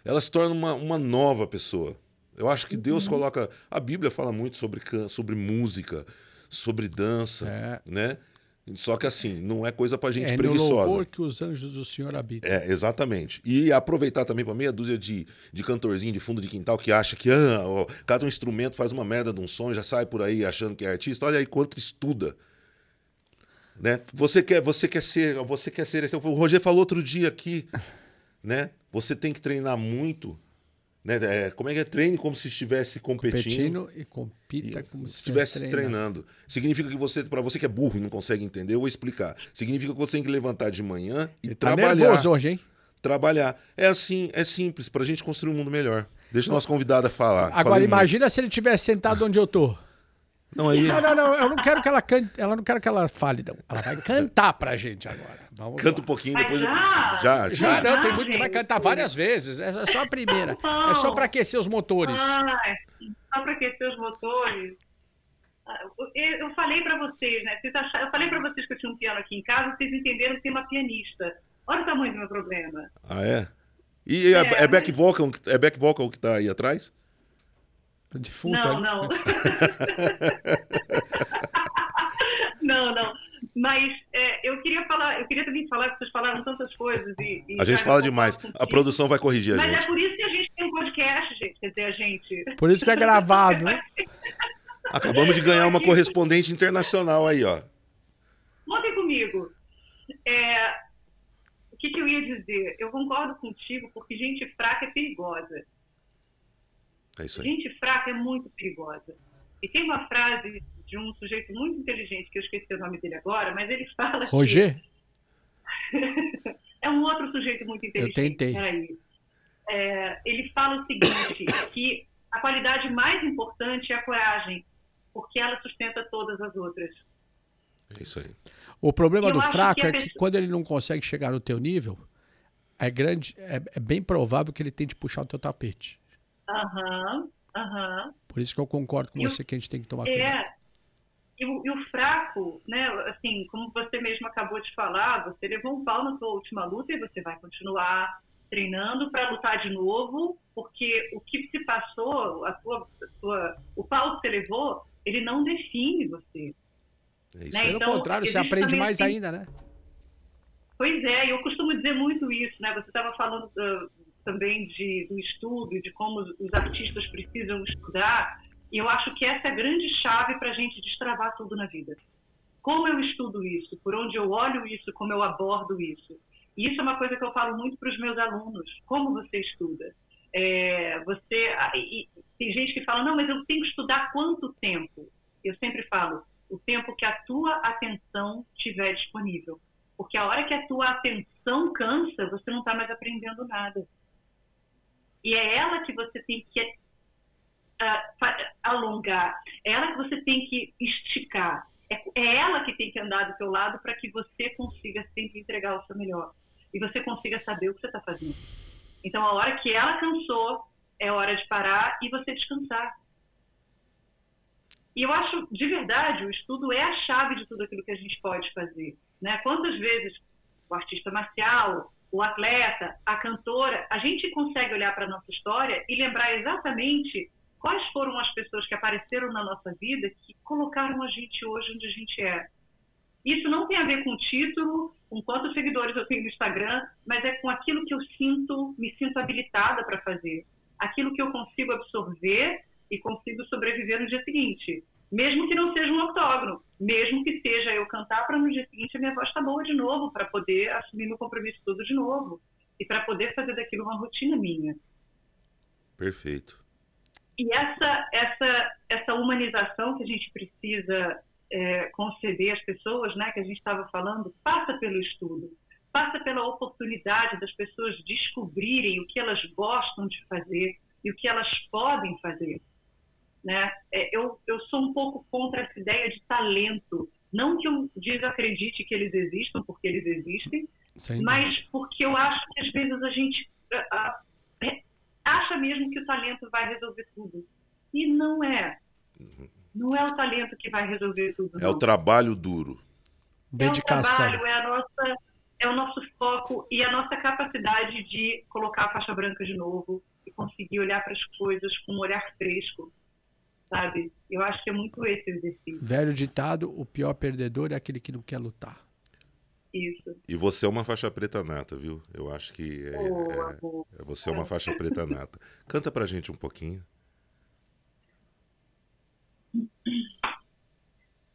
ela se torna uma, uma nova pessoa. Eu acho que Deus coloca, a Bíblia fala muito sobre sobre música, sobre dança, É. né? Só que assim, não é coisa pra gente É no preguiçosa. louvor que os anjos do Senhor habitam. É, exatamente. E aproveitar também para meia dúzia de, de cantorzinho de fundo de quintal que acha que ah, ó, cada um instrumento faz uma merda de um som, já sai por aí achando que é artista. Olha aí quanto estuda. Né? Você quer, você quer ser, você quer ser, o Roger falou outro dia aqui, né? Você tem que treinar muito, né? É, como é que é? Treine como se estivesse competindo. Competindo e compita como se estivesse estivesse treinando. Significa que você, para você que é burro e não consegue entender, eu vou explicar. Significa que você tem que levantar de manhã e Ele tá trabalhar nervoso hoje, hein? trabalhar. É assim, é simples, pra gente construir um mundo melhor. Deixa o nosso convidado falar. Agora Falei imagina se ele tivesse sentado onde eu tô. Não, aí, Não, não, não, eu não quero que ela cante, ela não quero que ela fale, não. Ela vai cantar pra gente agora. Vamos canta um lá. pouquinho, Mas depois. eu- já? Já, Já já. não, tem Ah, muito que vai cantar várias vezes. É só a primeira. É só pra aquecer os motores. Ai, só para aquecer os motores. Ah, Eu falei para vocês, né? Vocês acharam, eu falei para vocês que eu tinha um piano aqui em casa, vocês entenderam que tem uma pianista. Olha o tamanho do meu problema. Ah, é? E é, É, é back mas- vocal, é back vocal que tá aí atrás? Defunto não, [laughs] [laughs] não. não, não. Mas é, eu queria falar, eu queria também falar que vocês falaram tantas coisas e, e A gente fala demais. A produção vai corrigir a Mas gente. é por isso que a gente tem um podcast, gente. Quer dizer, a gente. Por isso que é gravado. né? [laughs] Acabamos de ganhar uma correspondente internacional aí, ó. Montem comigo. É, o que, que eu ia dizer? Eu concordo contigo porque gente fraca é perigosa. É isso aí. Gente fraca é muito perigosa. E tem uma frase de um sujeito muito inteligente, que eu esqueci o nome dele agora, mas ele fala que Roger? [laughs] é um outro sujeito muito inteligente. tentei. Peraí. É, ele fala o seguinte, [coughs] que a qualidade mais importante é a coragem, porque ela sustenta todas as outras. É isso aí. O problema Eu do fraco que é que pessoa- quando ele não consegue chegar no teu nível, é grande, é, é bem provável que ele tente puxar o teu tapete. Aham, aham. Por isso que eu concordo com E o- você que a gente tem que tomar cuidado. É. E o, e o fraco, né? Assim, como você mesmo acabou de falar, você levou um pau na sua última luta e você vai continuar treinando para lutar de novo, porque o que se passou, a sua, a sua, o pau que você levou, ele não define você. É isso Né? Pelo então, contrário, você aprende mais assim, ainda, né? Pois é, eu costumo dizer muito isso, né? Você estava falando ah, também de, do estudo de como os artistas precisam estudar, e eu acho que essa é a grande chave para a gente destravar tudo na vida. Como eu estudo isso, por onde eu olho isso, como eu abordo isso. E isso é uma coisa que eu falo muito para os meus alunos. Como você estuda? É, você e- tem gente que fala, não, mas eu tenho que estudar quanto tempo? Eu sempre falo, o tempo que a tua atenção estiver disponível. Porque a hora que a tua atenção cansa, você não está mais aprendendo nada. E é ela que você tem que fa- alongar, é ela que você tem que esticar. É, é ela que tem que andar do teu lado para que você consiga sempre entregar o seu melhor. E você consiga saber o que você está fazendo. Então, a hora que ela cansou, é hora de parar e você descansar. E eu acho, de verdade, o estudo é a chave de tudo aquilo que a gente pode fazer. Né? Quantas vezes o artista marcial, o atleta, a cantora, a gente consegue olhar para a nossa história e lembrar exatamente quais foram as pessoas que apareceram na nossa vida que colocaram a gente hoje onde a gente é. Isso não tem a ver com título, com quantos seguidores eu tenho no Instagram, mas é com aquilo que eu sinto, me sinto habilitada para fazer. Aquilo que eu consigo absorver e consigo sobreviver no dia seguinte. Mesmo que não seja um octógono, mesmo que seja eu cantar para no dia seguinte a minha voz estar tá boa de novo, para poder assumir meu compromisso todo de novo e para poder fazer daquilo uma rotina minha. Perfeito. E essa, essa, essa humanização que a gente precisa é, conceder às pessoas, né, que a gente estava falando, passa pelo estudo, passa pela oportunidade das pessoas descobrirem o que elas gostam de fazer e o que elas podem fazer. Né? É, eu, eu sou um pouco contra essa ideia de talento. Não que eu desacredite que eles existam, porque eles existem, Sem mas porque eu acho que às vezes a gente acha mesmo que o talento vai resolver tudo. E não é. Uhum. Não é o talento que vai resolver tudo. É não. o trabalho duro. Dedicação. É o trabalho, é, a nossa, é o nosso foco e a nossa capacidade de colocar a faixa branca de novo e conseguir olhar para as coisas com um olhar fresco, sabe? Eu acho que é muito esse exercício. Velho ditado, o pior perdedor é aquele que não quer lutar. Isso. E você é uma faixa preta nata, viu? Eu acho que é, é. É, você é uma faixa preta nata. Canta pra gente um pouquinho.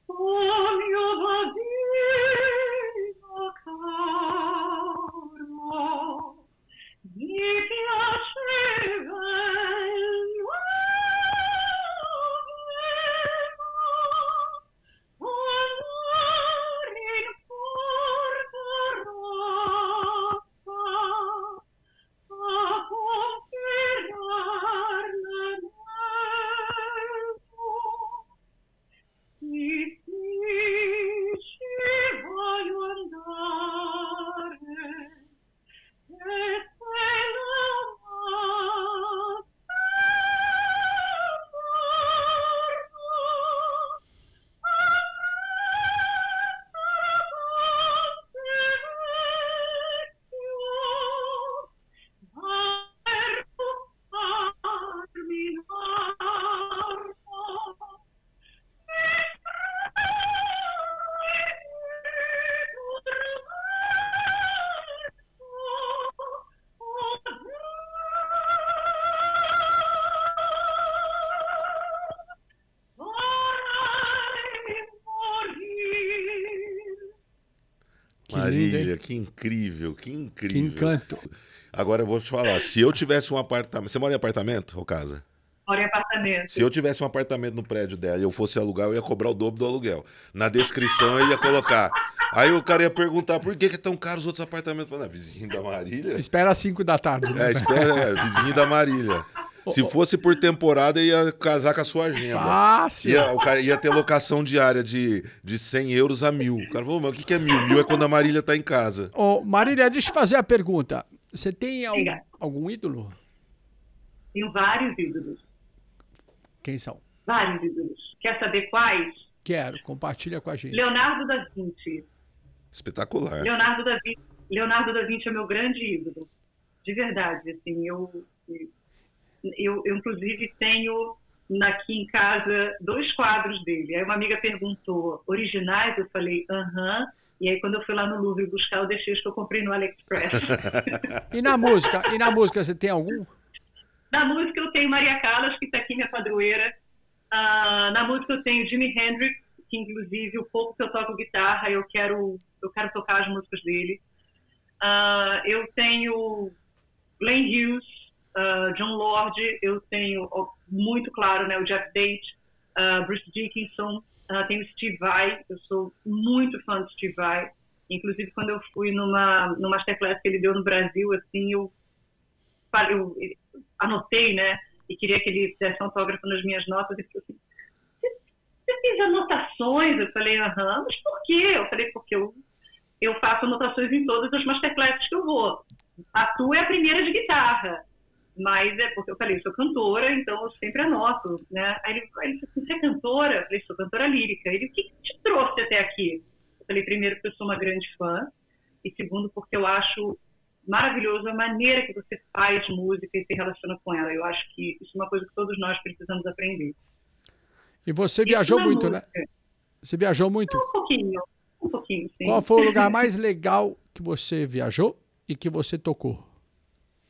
Meu vazio, caro, mi piaceva Marília, que incrível, que incrível. Que encanto. Agora eu vou te falar, se eu tivesse um apartamento. Você mora em apartamento ou casa? Moro em apartamento. Se eu tivesse um apartamento no prédio dela e eu fosse alugar, eu ia cobrar o dobro do aluguel. Na descrição eu ia colocar. Aí o cara ia perguntar por que, que é tão caro os outros apartamentos. Falei, ah, vizinho da Marília. Espera às 5 da tarde. Né? É, espera, é, vizinho da Marília. Se fosse por temporada, ia casar com a sua agenda. Fácil. Ia, o cara ia ter locação diária de, de 100 euros a mil. O cara falou, mas o que é mil? Mil é quando a Marília tá em casa. Ô, Marília, deixa eu fazer a pergunta. Você tem algum, algum ídolo? Tenho vários ídolos. Quem são? Vários ídolos. Quer saber quais? Quero, compartilha com a gente. Leonardo da Vinci. Espetacular. Leonardo da Vinci, Leonardo da Vinci é meu grande ídolo. De verdade, assim, eu eu, eu, inclusive, tenho aqui em casa dois quadros dele. Aí uma amiga perguntou, originais? Eu falei, aham. E aí, quando eu fui lá no Louvre buscar, eu deixei os que eu comprei no AliExpress. [laughs] e na música? E na música, você tem algum? Na música, eu tenho Maria Callas, que está aqui, minha padroeira. Uh, na música, eu tenho Jimi Hendrix, que, inclusive, o pouco que eu toco guitarra, eu quero, eu quero tocar as músicas dele. Uh, eu tenho Glenn Hughes, uh, John Lord, eu tenho muito claro né, o Jeff Tate, uh, Bruce Dickinson, uh, tenho Steve Vai, eu sou muito fã de Steve Vai. Inclusive, quando eu fui numa, numa masterclass que ele deu no Brasil, assim, eu, eu, anotei, né? E queria que ele desse autógrafo nas minhas notas e falou assim, você fez anotações? Eu falei, aham, mas por quê? Eu falei, porque eu, eu faço anotações em todas as masterclasses que eu vou. A tua é a primeira de guitarra mas é porque eu falei, eu sou cantora, então eu sempre anoto, né? Aí ele, aí ele falou assim, você é cantora? Eu falei, sou cantora lírica. Ele, o que, que te trouxe até aqui? Eu falei, primeiro, porque eu sou uma grande fã, e segundo, porque eu acho maravilhoso a maneira que você faz música e se relaciona com ela. Eu acho que isso é uma coisa que todos nós precisamos aprender. E você viajou muito, né? música. né? Você viajou muito? Um pouquinho, Um pouquinho, sim. Qual foi o lugar mais legal que você viajou e que você tocou?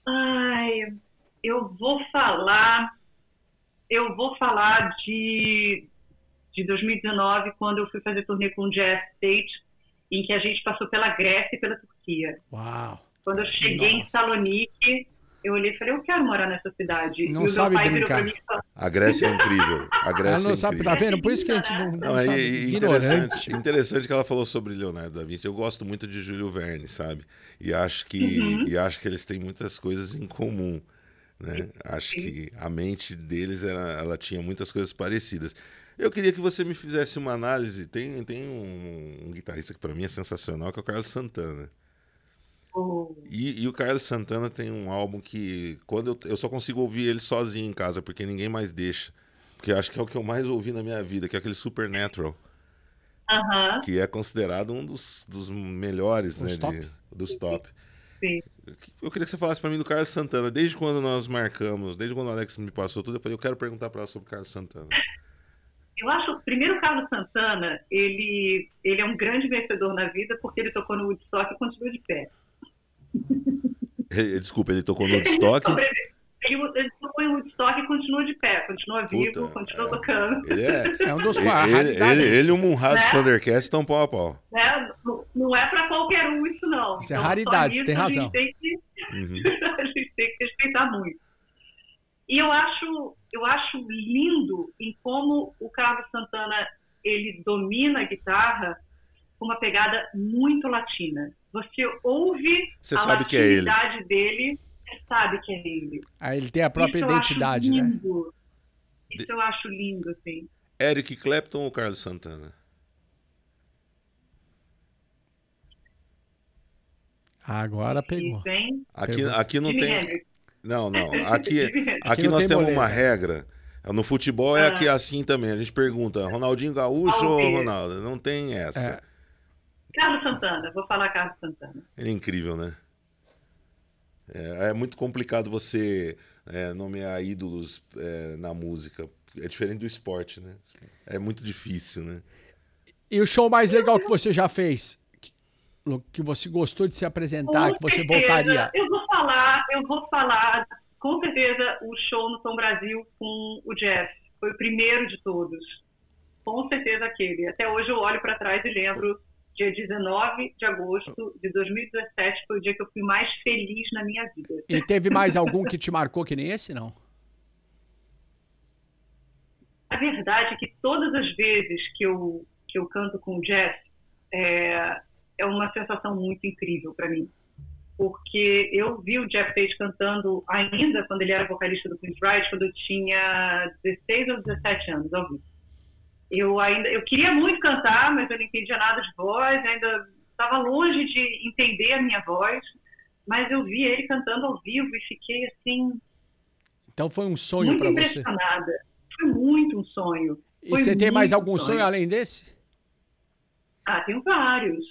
Ai, eu vou falar. Eu vou falar de, de 2019, quando eu fui fazer turnê com o Jazz State, em que a gente passou pela Grécia e pela Turquia. Uau! Quando eu cheguei Nossa. em Salonique, eu olhei e falei, eu quero morar nessa cidade. Não e o sabe meu pai virou brincar. pra mim e falou, A Grécia é incrível. A Grécia Ela não é sabe, incrível. tá vendo? Por isso que a gente não, não Não, é sabe. e- Ignorante. interessante, interessante que ela falou sobre Leonardo da Vinci. Eu gosto muito de Júlio Verne, sabe? E acho que, Uhum. e acho que eles têm muitas coisas em comum. Né? Acho que a mente deles era, ela tinha muitas coisas parecidas. Eu queria que você me fizesse uma análise. Tem, tem um, um guitarrista que para mim é sensacional, que é o Carlos Santana. "Oh, E, e o Carlos Santana tem um álbum que quando eu, eu só consigo ouvir ele sozinho em casa, porque ninguém mais deixa. Porque acho que é o que eu mais ouvi na minha vida, que é aquele Supernatural Aham, que é considerado um dos, dos melhores, Dos né? top? de- dos top. Sim. Eu queria que você falasse pra mim do Carlos Santana. Desde quando nós marcamos, desde quando o Alex me passou tudo, eu falei, eu quero perguntar pra ela sobre o Carlos Santana. Eu acho, primeiro, o Carlos Santana, ele, ele é um grande vencedor na vida porque ele tocou no Woodstock e continua de pé. Desculpa, ele tocou no Woodstock. Ele, ele em Woodstock e continua de pé, continua vivo, Puta, continua é. tocando. Ele é. É um dos a ele, raridade ele, é isso. ele e o Munhado Né? Thundercats estão pau a pau. Né? Não, não é para qualquer um isso, não. Isso é Então, raridade, você tem razão. A gente tem que, Uhum. [laughs] a gente tem que respeitar muito. E eu acho, eu acho lindo em como o Carlos Santana ele domina a guitarra com uma pegada muito latina. Você ouve Você a sabe que é ele. latinidade dele, você sabe que é ele. Aí ele tem a própria Isso identidade, né? Isso eu acho lindo, assim. Eric Clapton ou Carlos Santana? Agora E pegou. [laughs] Aqui, aqui não tem. Não, não. Aqui, aqui nós tem temos moleza. uma regra. No futebol é Ah. aqui assim também. A gente pergunta, Ronaldinho Gaúcho ou. Ronaldo? Não tem essa. É. Carlos Santana, vou falar Carlos Santana. Ele é incrível, né? É, é muito complicado você é, nomear ídolos é, na música. É diferente do esporte, né? É muito difícil, né? E o show mais legal que você já fez? Que- Que você gostou de se apresentar, Com que você certeza. voltaria? Eu vou falar, eu vou falar, com certeza, o show no Tom Brasil com o Jeff. Foi o primeiro de todos. Com certeza aquele. Até hoje eu olho para trás e lembro, dia 19 de agosto de 2017 foi o dia que eu fui mais feliz na minha vida. E teve mais algum que te marcou que nem esse, não? A verdade é que todas as vezes que eu, que eu canto com o Jeff, é, é uma sensação muito incrível para mim. Porque eu vi o Jeff Tate cantando ainda quando ele era vocalista do Prince Wright, quando eu tinha 16 ou 17 anos, ao vivo. Eu ainda, eu queria muito cantar, mas eu não entendia nada de voz, ainda estava longe de entender a minha voz, mas eu vi ele cantando ao vivo e fiquei assim Então foi um sonho pra você. impressionada. Foi muito um sonho. E Foi você tem mais algum sonho sonho. além desse? Ah, tenho vários.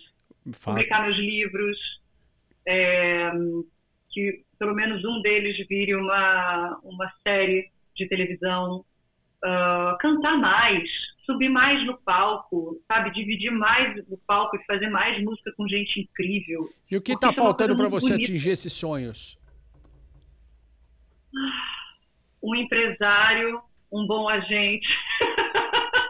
Fala. Publicar meus livros, é, que pelo menos um deles vire uma, uma série de televisão, ah, cantar mais, subir mais no palco, sabe? Dividir mais o palco e fazer mais música com gente incrível. E o que tá isso é faltando pra muito você bonita. atingir esses sonhos? Um empresário, um bom agente. [laughs]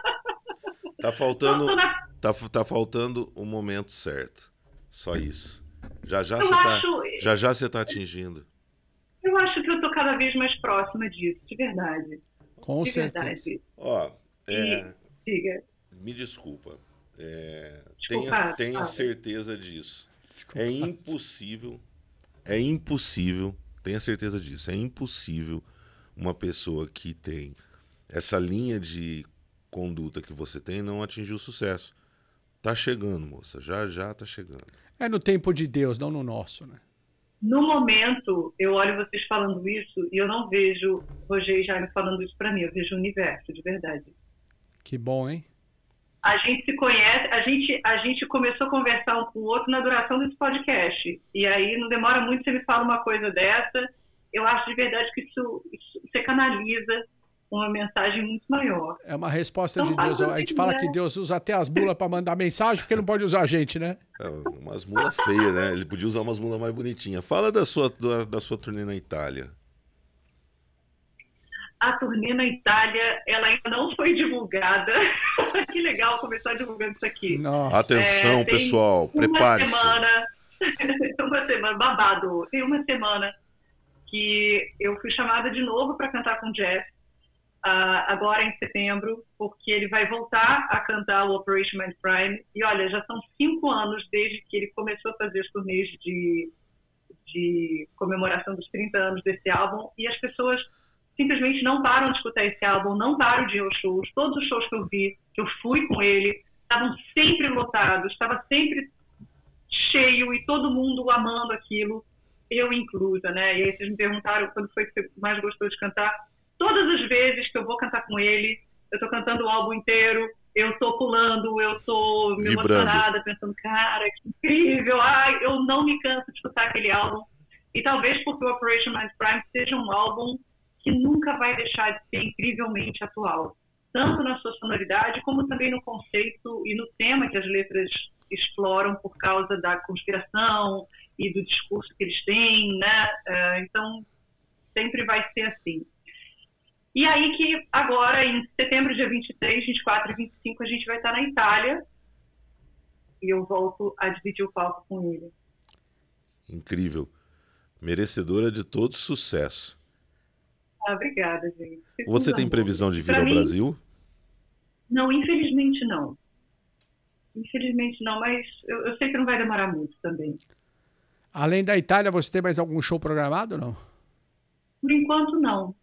Tá faltando, Não, na- tá, tá faltando o momento certo. Só isso. Já já eu, você tá, acho, já já você tá atingindo. eu acho que eu tô cada vez mais próxima disso, de verdade. Com de certeza. verdade. Ó, é, Diga. me desculpa. É, Desculpa, tenha, tenha certeza disso. Desculpa. É impossível, é impossível, tenha certeza disso, é impossível uma pessoa que tem essa linha de conduta que você tem não atingir o sucesso. Tá chegando, moça, já já tá chegando. É no tempo de Deus, não no nosso, né? No momento, eu olho vocês falando isso e eu não vejo Roger e Jaime falando isso para mim, eu vejo o universo, de verdade. Que bom, hein? A gente se conhece, a gente, a gente começou a conversar um com o outro na duração desse podcast. E aí não demora muito você me fala uma coisa dessa. Eu acho de verdade que isso, isso você canaliza uma mensagem muito maior. É uma resposta Então, de Deus. A gente fala que Deus usa até as mulas para mandar mensagem, porque não pode usar a gente, né? É, umas mulas feias, né? Ele podia usar umas mulas mais bonitinhas. Fala da sua, da, da sua turnê na Itália. A turnê na Itália, ela ainda não foi divulgada. [laughs] que legal começar divulgando isso aqui. Nossa. Atenção, É, tem pessoal, Uma prepare-se. semana, [laughs] uma semana, babado. Tem uma semana que eu fui chamada de novo para cantar com o Jeff, ah, agora em setembro, porque ele vai voltar a cantar o Operation Mind Prime. E olha, já são cinco anos desde que ele começou a fazer as turnês de, de comemoração dos 30 anos desse álbum, e as pessoas simplesmente não param de escutar esse álbum, não param de ir aos shows. Todos os shows que eu vi, que eu fui com ele, estavam sempre lotados, estava sempre cheio e todo mundo amando aquilo, eu inclusa, né? E aí vocês me perguntaram quando foi que você mais gostou de cantar. Todas as vezes que eu vou cantar com ele, eu tô cantando o álbum inteiro, eu tô pulando, eu tô me Vibrando. emocionada, pensando, cara, que incrível, ai, eu não me canso de escutar aquele álbum. E talvez porque o Operation Mind Prime seja um álbum que nunca vai deixar de ser incrivelmente atual, tanto na sua sonoridade como também no conceito e no tema que as letras exploram por causa da conspiração e do discurso que eles têm, né? Eh, Então sempre vai ser assim. E aí que agora em setembro, dia 23, 24 e 25 a gente vai estar na Itália e eu volto a dividir o palco com ele. Incrível. Merecedora de todo sucesso. Ah, obrigada, gente. Fico Você tem amor. previsão de vir Pra ao mim, Brasil? Não, infelizmente não. Infelizmente não, mas eu, eu sei que não vai demorar muito também. Além da Itália, você tem mais algum show programado ou não? Por enquanto, não.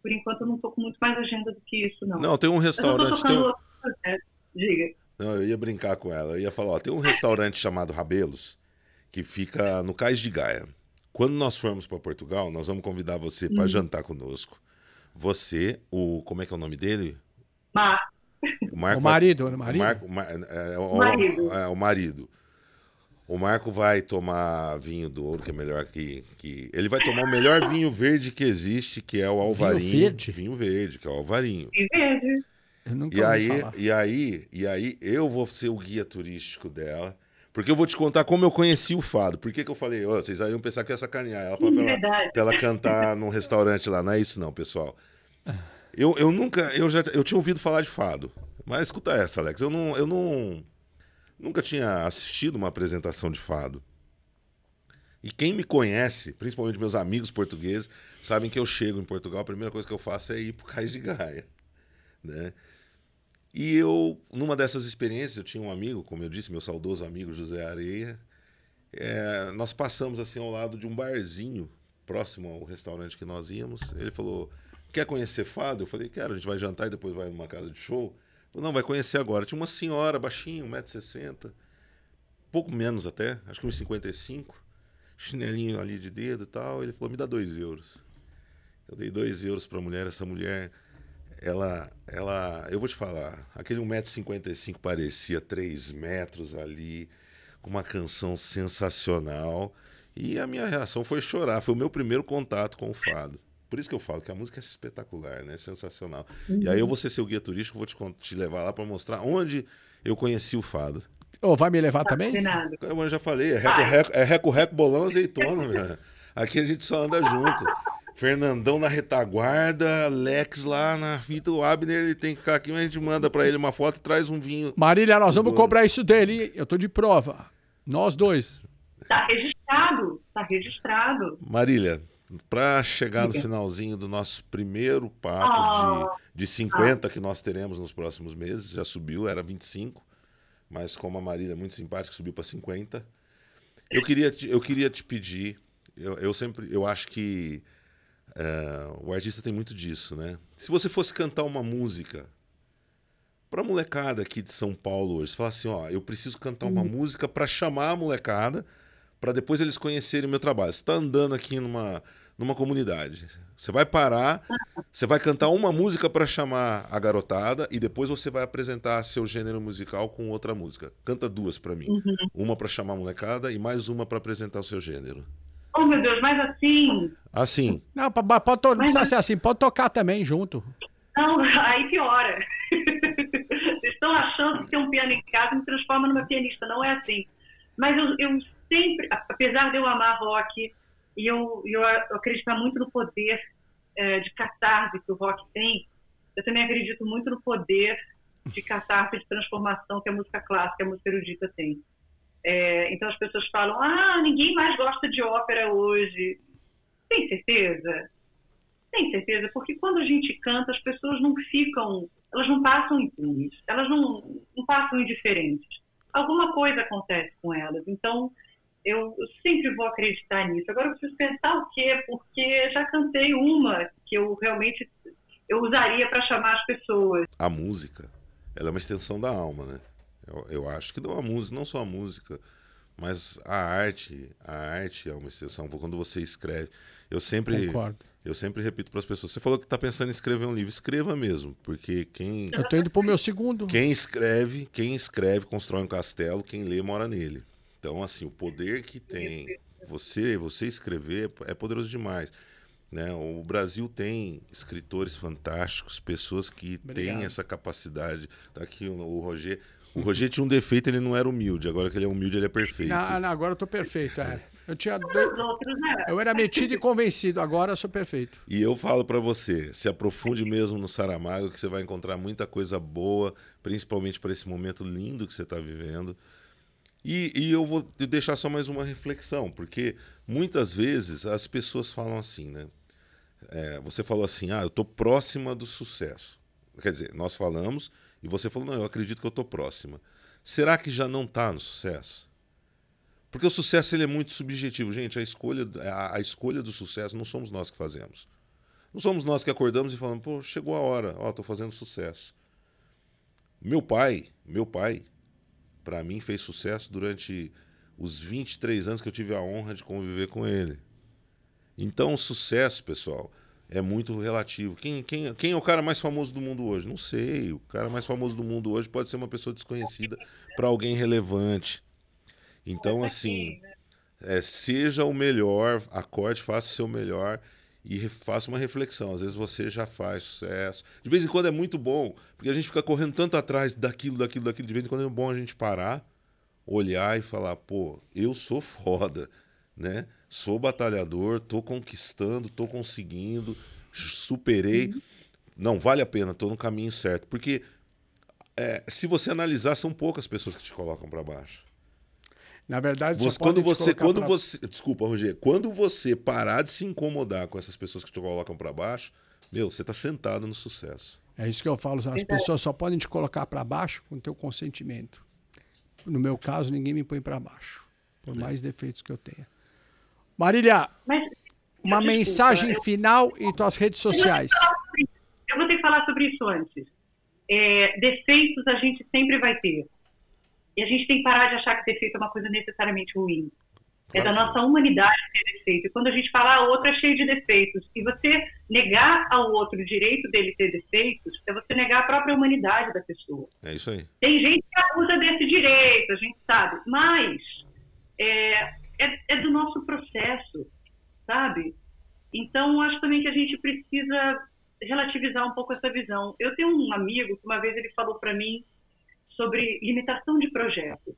Por enquanto, eu não estou com muito mais agenda do que isso, não. Não, tem um eu restaurante. Tem um... projetos. Diga. Não, eu ia brincar com ela. Eu ia falar, ó, tem um restaurante chamado Rabelos que fica no Cais de Gaia. Quando nós formos para Portugal, nós vamos convidar você para Hum. jantar conosco. Você, o como é que é o nome dele? O Marco o marido, o O, marido? Marco, o Mar- é, é, o, Marido. é, o marido. O Marco vai tomar vinho do ouro, que é melhor que, que. Ele vai tomar o melhor vinho verde que existe, que é o Alvarinho. verde? Vinho verde, que é o Alvarinho. em verde. Eu nunca E aí, falar. e aí, e aí, eu vou ser o guia turístico dela. Porque eu vou te contar como eu conheci o fado. Por que, que eu falei, ó, vocês iam pensar que ia sacanear. Ela falou pra ela, pra ela cantar [laughs] num restaurante lá. Não é isso não, pessoal. Eu, eu nunca, eu já, eu tinha ouvido falar de fado. Mas escuta essa, Alex. Eu não, eu não, nunca tinha assistido uma apresentação de fado. E quem me conhece, principalmente meus amigos portugueses, sabem que eu chego em Portugal, a primeira coisa que eu faço é ir pro Cais de Gaia, né? E eu, numa dessas experiências, eu tinha um amigo, como eu disse, meu saudoso amigo José Areia. é, nós passamos assim ao lado de um barzinho próximo ao restaurante que nós íamos. Ele falou: Quer conhecer fado? Eu falei: Quero, a gente vai jantar e depois vai numa casa de show. Ele falou, Não, vai conhecer agora. Tinha uma senhora baixinha, 1,60m, pouco menos até, acho que 1,55m, chinelinho ali de dedo e tal. Ele falou: Me dá dois euros. Eu dei dois euros para a mulher, essa mulher ela, ela, eu vou te falar, aquele 1,55m parecia 3 metros ali, com uma canção sensacional. E a minha reação foi chorar. Foi o meu primeiro contato com o fado. Por isso que eu falo que a música é espetacular, né? Sensacional. E aí eu vou ser seu guia turístico, vou te, te levar lá para mostrar onde eu conheci o fado. Ô, vai me levar também? Combinado. Como eu já falei, é reco-reco, é bolão, azeitona, velho. Aqui a gente só anda junto. Fernandão na retaguarda, Alex lá na fita, o Abner ele tem que ficar aqui, mas a gente manda pra ele uma foto e traz um vinho. Marília, nós vamos cobrar isso dele. hein? Eu tô de prova. Nós dois. Tá registrado. Tá registrado. Marília, pra chegar no finalzinho do nosso primeiro papo Ah. de, de 50 que nós teremos nos próximos meses, já subiu, era 25, mas como a Marília é muito simpática, subiu para 50. Eu queria te, eu queria te pedir, eu, eu sempre, eu acho que é, o artista tem muito disso, né? Se você fosse cantar uma música pra molecada aqui de São Paulo hoje, você fala assim, ó, eu preciso cantar uma música pra chamar a molecada, pra depois eles conhecerem o meu trabalho. Você tá andando aqui numa numa comunidade. Você vai parar, você vai cantar uma música pra chamar a garotada e depois você vai apresentar seu gênero musical com outra música. Canta duas pra mim. Uma pra chamar a molecada e mais uma pra apresentar o seu gênero. Oh, meu Deus, mas assim, Assim, Não, pode to- não Mas- precisa ser assim, pode tocar também junto. Não, [laughs] aí piora. Vocês [laughs] estão achando que ter um piano em casa me transforma numa pianista. Não é assim. Mas eu, eu sempre, apesar de eu amar rock, e eu, eu, eu acreditar muito no poder é, de catarse que o rock tem, eu também acredito muito no poder de catarse, de transformação que a música clássica, a música erudita tem. É, então as pessoas falam, ah, ninguém mais gosta de ópera hoje. Tem certeza? Tem certeza, porque quando a gente canta, as pessoas não ficam, elas não passam impunes, elas não, não passam indiferentes. Alguma coisa acontece com elas. Então, eu, sempre vou acreditar nisso. Agora eu preciso pensar o quê? Porque já cantei uma que eu realmente eu usaria para chamar as pessoas. A música, ela é uma extensão da alma, né? Eu, eu acho que não a música, não só a música, mas a arte, a arte é uma extensão. Quando você escreve, eu sempre, Concordo. eu sempre repito para as pessoas. Você falou que está pensando em escrever um livro, escreva mesmo, porque quem Eu tô indo pro meu segundo. quem escreve, quem escreve constrói um castelo, quem lê mora nele. Então, assim, o poder que tem você, você escrever é poderoso demais. Né? O Brasil tem escritores fantásticos, pessoas que Obrigado. têm essa capacidade. Tá aqui o, o Roger. O Roger tinha um defeito, ele não era humilde. Agora que ele é humilde, ele é perfeito. Na- agora eu tô perfeito. É. Eu tinha dois- né? eu era metido e convencido, agora eu sou perfeito. E eu falo pra você, se aprofunde mesmo no Saramago, que você vai encontrar muita coisa boa, principalmente para esse momento lindo que você está vivendo. E, e eu vou te deixar só mais uma reflexão, porque muitas vezes as pessoas falam assim, né? É, você falou assim, ah, eu tô próxima do sucesso. Quer dizer, nós falamos e você falou, não, eu acredito que eu tô próxima. Será que já não tá no sucesso? Porque o sucesso ele é muito subjetivo, gente. A escolha, a, a escolha do sucesso não somos nós que fazemos. Não somos nós que acordamos e falamos, pô, chegou a hora, ó, tô fazendo sucesso. Meu pai, meu pai, para mim fez sucesso durante os 23 anos que eu tive a honra de conviver com ele. Então, o sucesso, pessoal, é muito relativo. Quem, quem, quem é o cara mais famoso do mundo hoje? Não sei. O cara mais famoso do mundo hoje pode ser uma pessoa desconhecida para alguém relevante. Então, assim, é, seja o melhor, acorde, faça o seu melhor e faça uma reflexão. Às vezes você já faz sucesso. De vez em quando é muito bom, porque a gente fica correndo tanto atrás daquilo, daquilo, daquilo. De vez em quando é bom a gente parar, olhar e falar: pô, eu sou foda, né? Sou batalhador, tô conquistando, tô conseguindo, superei. Não, vale a pena, tô no caminho certo. Porque é, se você analisar, são poucas pessoas que te colocam para baixo. Na verdade, Você- quando você, quando pra- você, desculpa, Roger, quando você parar de se incomodar com essas pessoas que te colocam para baixo, meu, você tá sentado no sucesso. É isso que eu falo. As pessoas só podem te colocar para baixo com teu consentimento. No meu caso, ninguém me põe para baixo, por É. mais defeitos que eu tenha. Marília, Mas, uma desculpa, mensagem eu- final e tuas redes sociais. Eu vou ter que falar sobre isso antes. É, defeitos a gente sempre vai ter. E a gente tem que parar de achar que defeito é uma coisa necessariamente ruim. É da nossa humanidade ter defeito. E quando a gente fala, ah, o outro é cheio de defeitos, e você negar ao outro o direito dele ter defeitos, é você negar a própria humanidade da pessoa. É isso aí. Tem gente que abusa desse direito, a gente sabe, mas é, é, é do nosso processo, sabe? Então, acho também que a gente precisa relativizar um pouco essa visão. Eu tenho um amigo que uma vez ele falou para mim sobre limitação de projeto.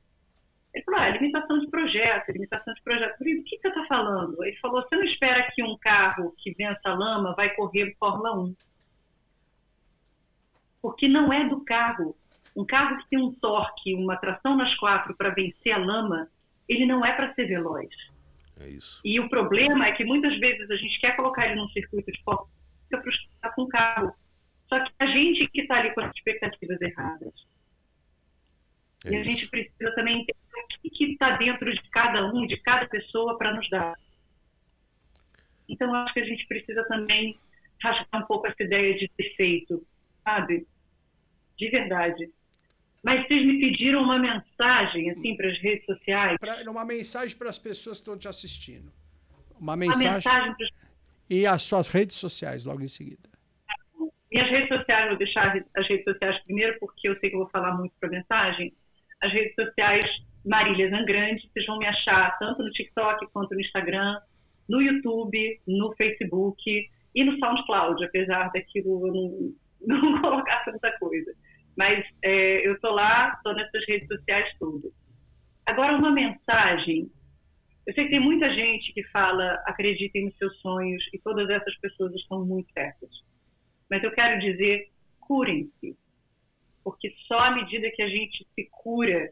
Ele falou, ah, limitação de projeto, limitação de projeto. Eu falei, do que você está falando? Ele falou, você não espera que um carro que vença a lama vai correr Fórmula 1. Porque não é do carro. Um carro que tem um torque, uma tração nas quatro para vencer a lama, ele não é para ser veloz. É isso. E o problema é que muitas vezes a gente quer colocar ele num circuito de 1 fica frustrado com o carro. Só que a gente que está ali com as expectativas erradas. É e a isso. gente precisa também entender o que está dentro de cada um, de cada pessoa, para nos dar. Então, acho que a gente precisa também rasgar um pouco essa ideia de defeito, sabe? De verdade. Mas vocês me pediram uma mensagem, assim, para as redes sociais. Pra- uma mensagem para as pessoas que estão te assistindo. Uma Uma mensagem mensagem para e as suas redes sociais logo em seguida. Minhas redes sociais, vou deixar as redes sociais primeiro, porque eu sei que eu vou falar muito para mensagem. As redes sociais Marília Zangrande, vocês vão me achar tanto no TikTok quanto no Instagram, no YouTube, no Facebook e no SoundCloud, apesar daquilo eu não, [laughs] não colocar tanta coisa. Mas é, eu estou lá, estou nessas redes sociais todas. Agora, uma mensagem. Eu sei que tem muita gente que fala acreditem nos seus sonhos e todas essas pessoas estão muito certas. Mas eu quero dizer, curem-se. Porque só à medida que a gente se cura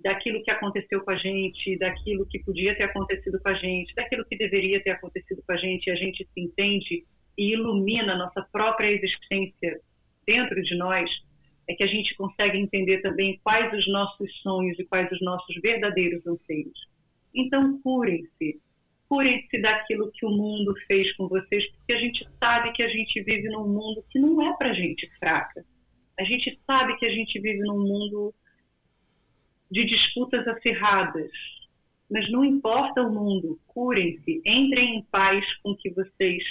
daquilo que aconteceu com a gente, daquilo que podia ter acontecido com a gente, daquilo que deveria ter acontecido com a gente, e a gente se entende e ilumina a nossa própria existência dentro de nós, é que a gente consegue entender também quais os nossos sonhos e quais os nossos verdadeiros anseios. Então, curem-se. Curem-se daquilo que o mundo fez com vocês, porque a gente sabe que a gente vive num mundo que não é para gente fraca. A gente sabe que a gente vive num mundo de disputas acirradas. Mas não importa o mundo, curem-se, entrem em paz com o que vocês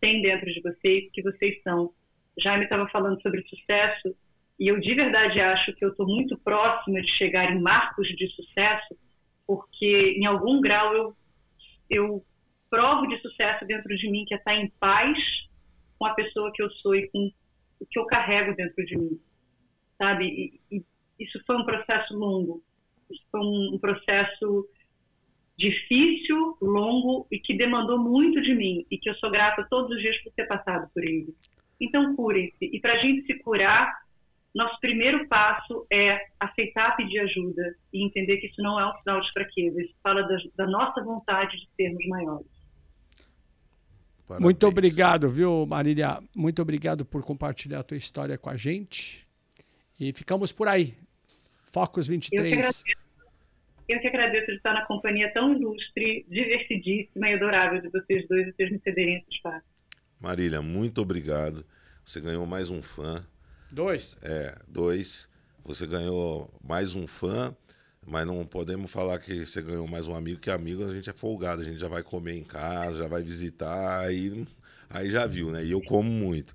têm dentro de vocês, que vocês são. Jaime estava falando sobre sucesso, e eu de verdade acho que eu estou muito próxima de chegar em marcos de sucesso, porque em algum grau eu, eu provo de sucesso dentro de mim, que é estar em paz com a pessoa que eu sou e com o que eu carrego dentro de mim, sabe? E, e isso foi um processo longo, isso foi um, um processo difícil, longo e que demandou muito de mim e que eu sou grata todos os dias por ter passado por ele. Então, curem-se. E para a gente se curar, nosso primeiro passo é aceitar pedir ajuda e entender que isso não é um sinal de fraqueza, isso fala da, da nossa vontade de sermos maiores. Parabéns. Muito obrigado, viu, Marília? Muito obrigado por compartilhar a tua história com a gente. E ficamos por aí. Focus 23. Eu que agradeço, eu que agradeço de estar na companhia tão ilustre, divertidíssima e adorável de vocês dois e vocês me cederem esse espaço. Marília, muito obrigado. Você ganhou mais um fã. Dois? É, dois. Você ganhou mais um fã, mas não podemos falar que você ganhou mais um amigo, que amigo a gente é folgado, a gente já vai comer em casa, já vai visitar, aí, aí já viu, né? E eu como muito.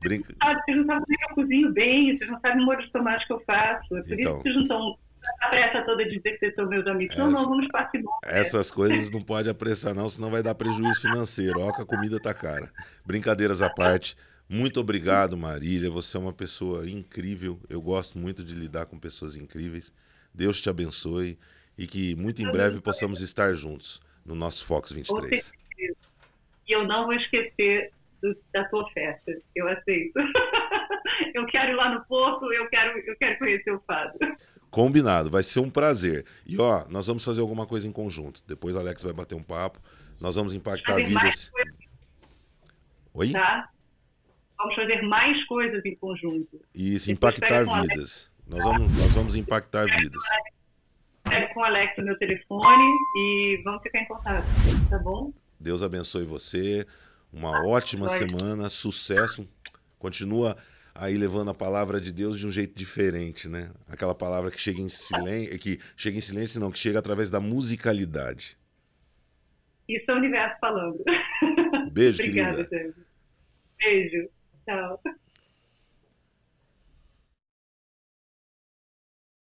Brinca... Ah, vocês não sabem que eu cozinho bem, vocês não sabem o molho de tomate que eu faço. É por então, isso que vocês não estão a pressa toda de dizer que vocês são meus amigos. Essa, não, não, vamos participar. Essas coisas não pode apressar, não, senão vai dar prejuízo financeiro. Ó, que a comida tá cara. Brincadeiras à parte. Muito obrigado, Marília. Você é uma pessoa incrível. Eu gosto muito de lidar com pessoas incríveis. Deus te abençoe e que muito em breve possamos estar juntos no nosso Fox 23. E eu não vou esquecer do, da tua festa. Eu aceito. [laughs] eu quero ir lá no Porto, eu quero, eu quero conhecer o Fado. Combinado, vai ser um prazer. E ó, nós vamos fazer alguma coisa em conjunto. Depois o Alex vai bater um papo. Nós vamos impactar vidas. Oi? Tá vamos fazer mais coisas em conjunto. Isso, impactar vidas. Nós vamos, nós vamos impactar vidas. Pego com o Alex o meu telefone e vamos ficar em contato, tá bom? Deus abençoe você. Uma ah, ótima vai. semana, sucesso. Continua aí levando a palavra de Deus de um jeito diferente, né? Aquela palavra que chega em silêncio, que chega em silêncio não, que chega através da musicalidade. Isso é o universo falando. Beijo, [laughs] Obrigada, querida. Beijo. Ciao.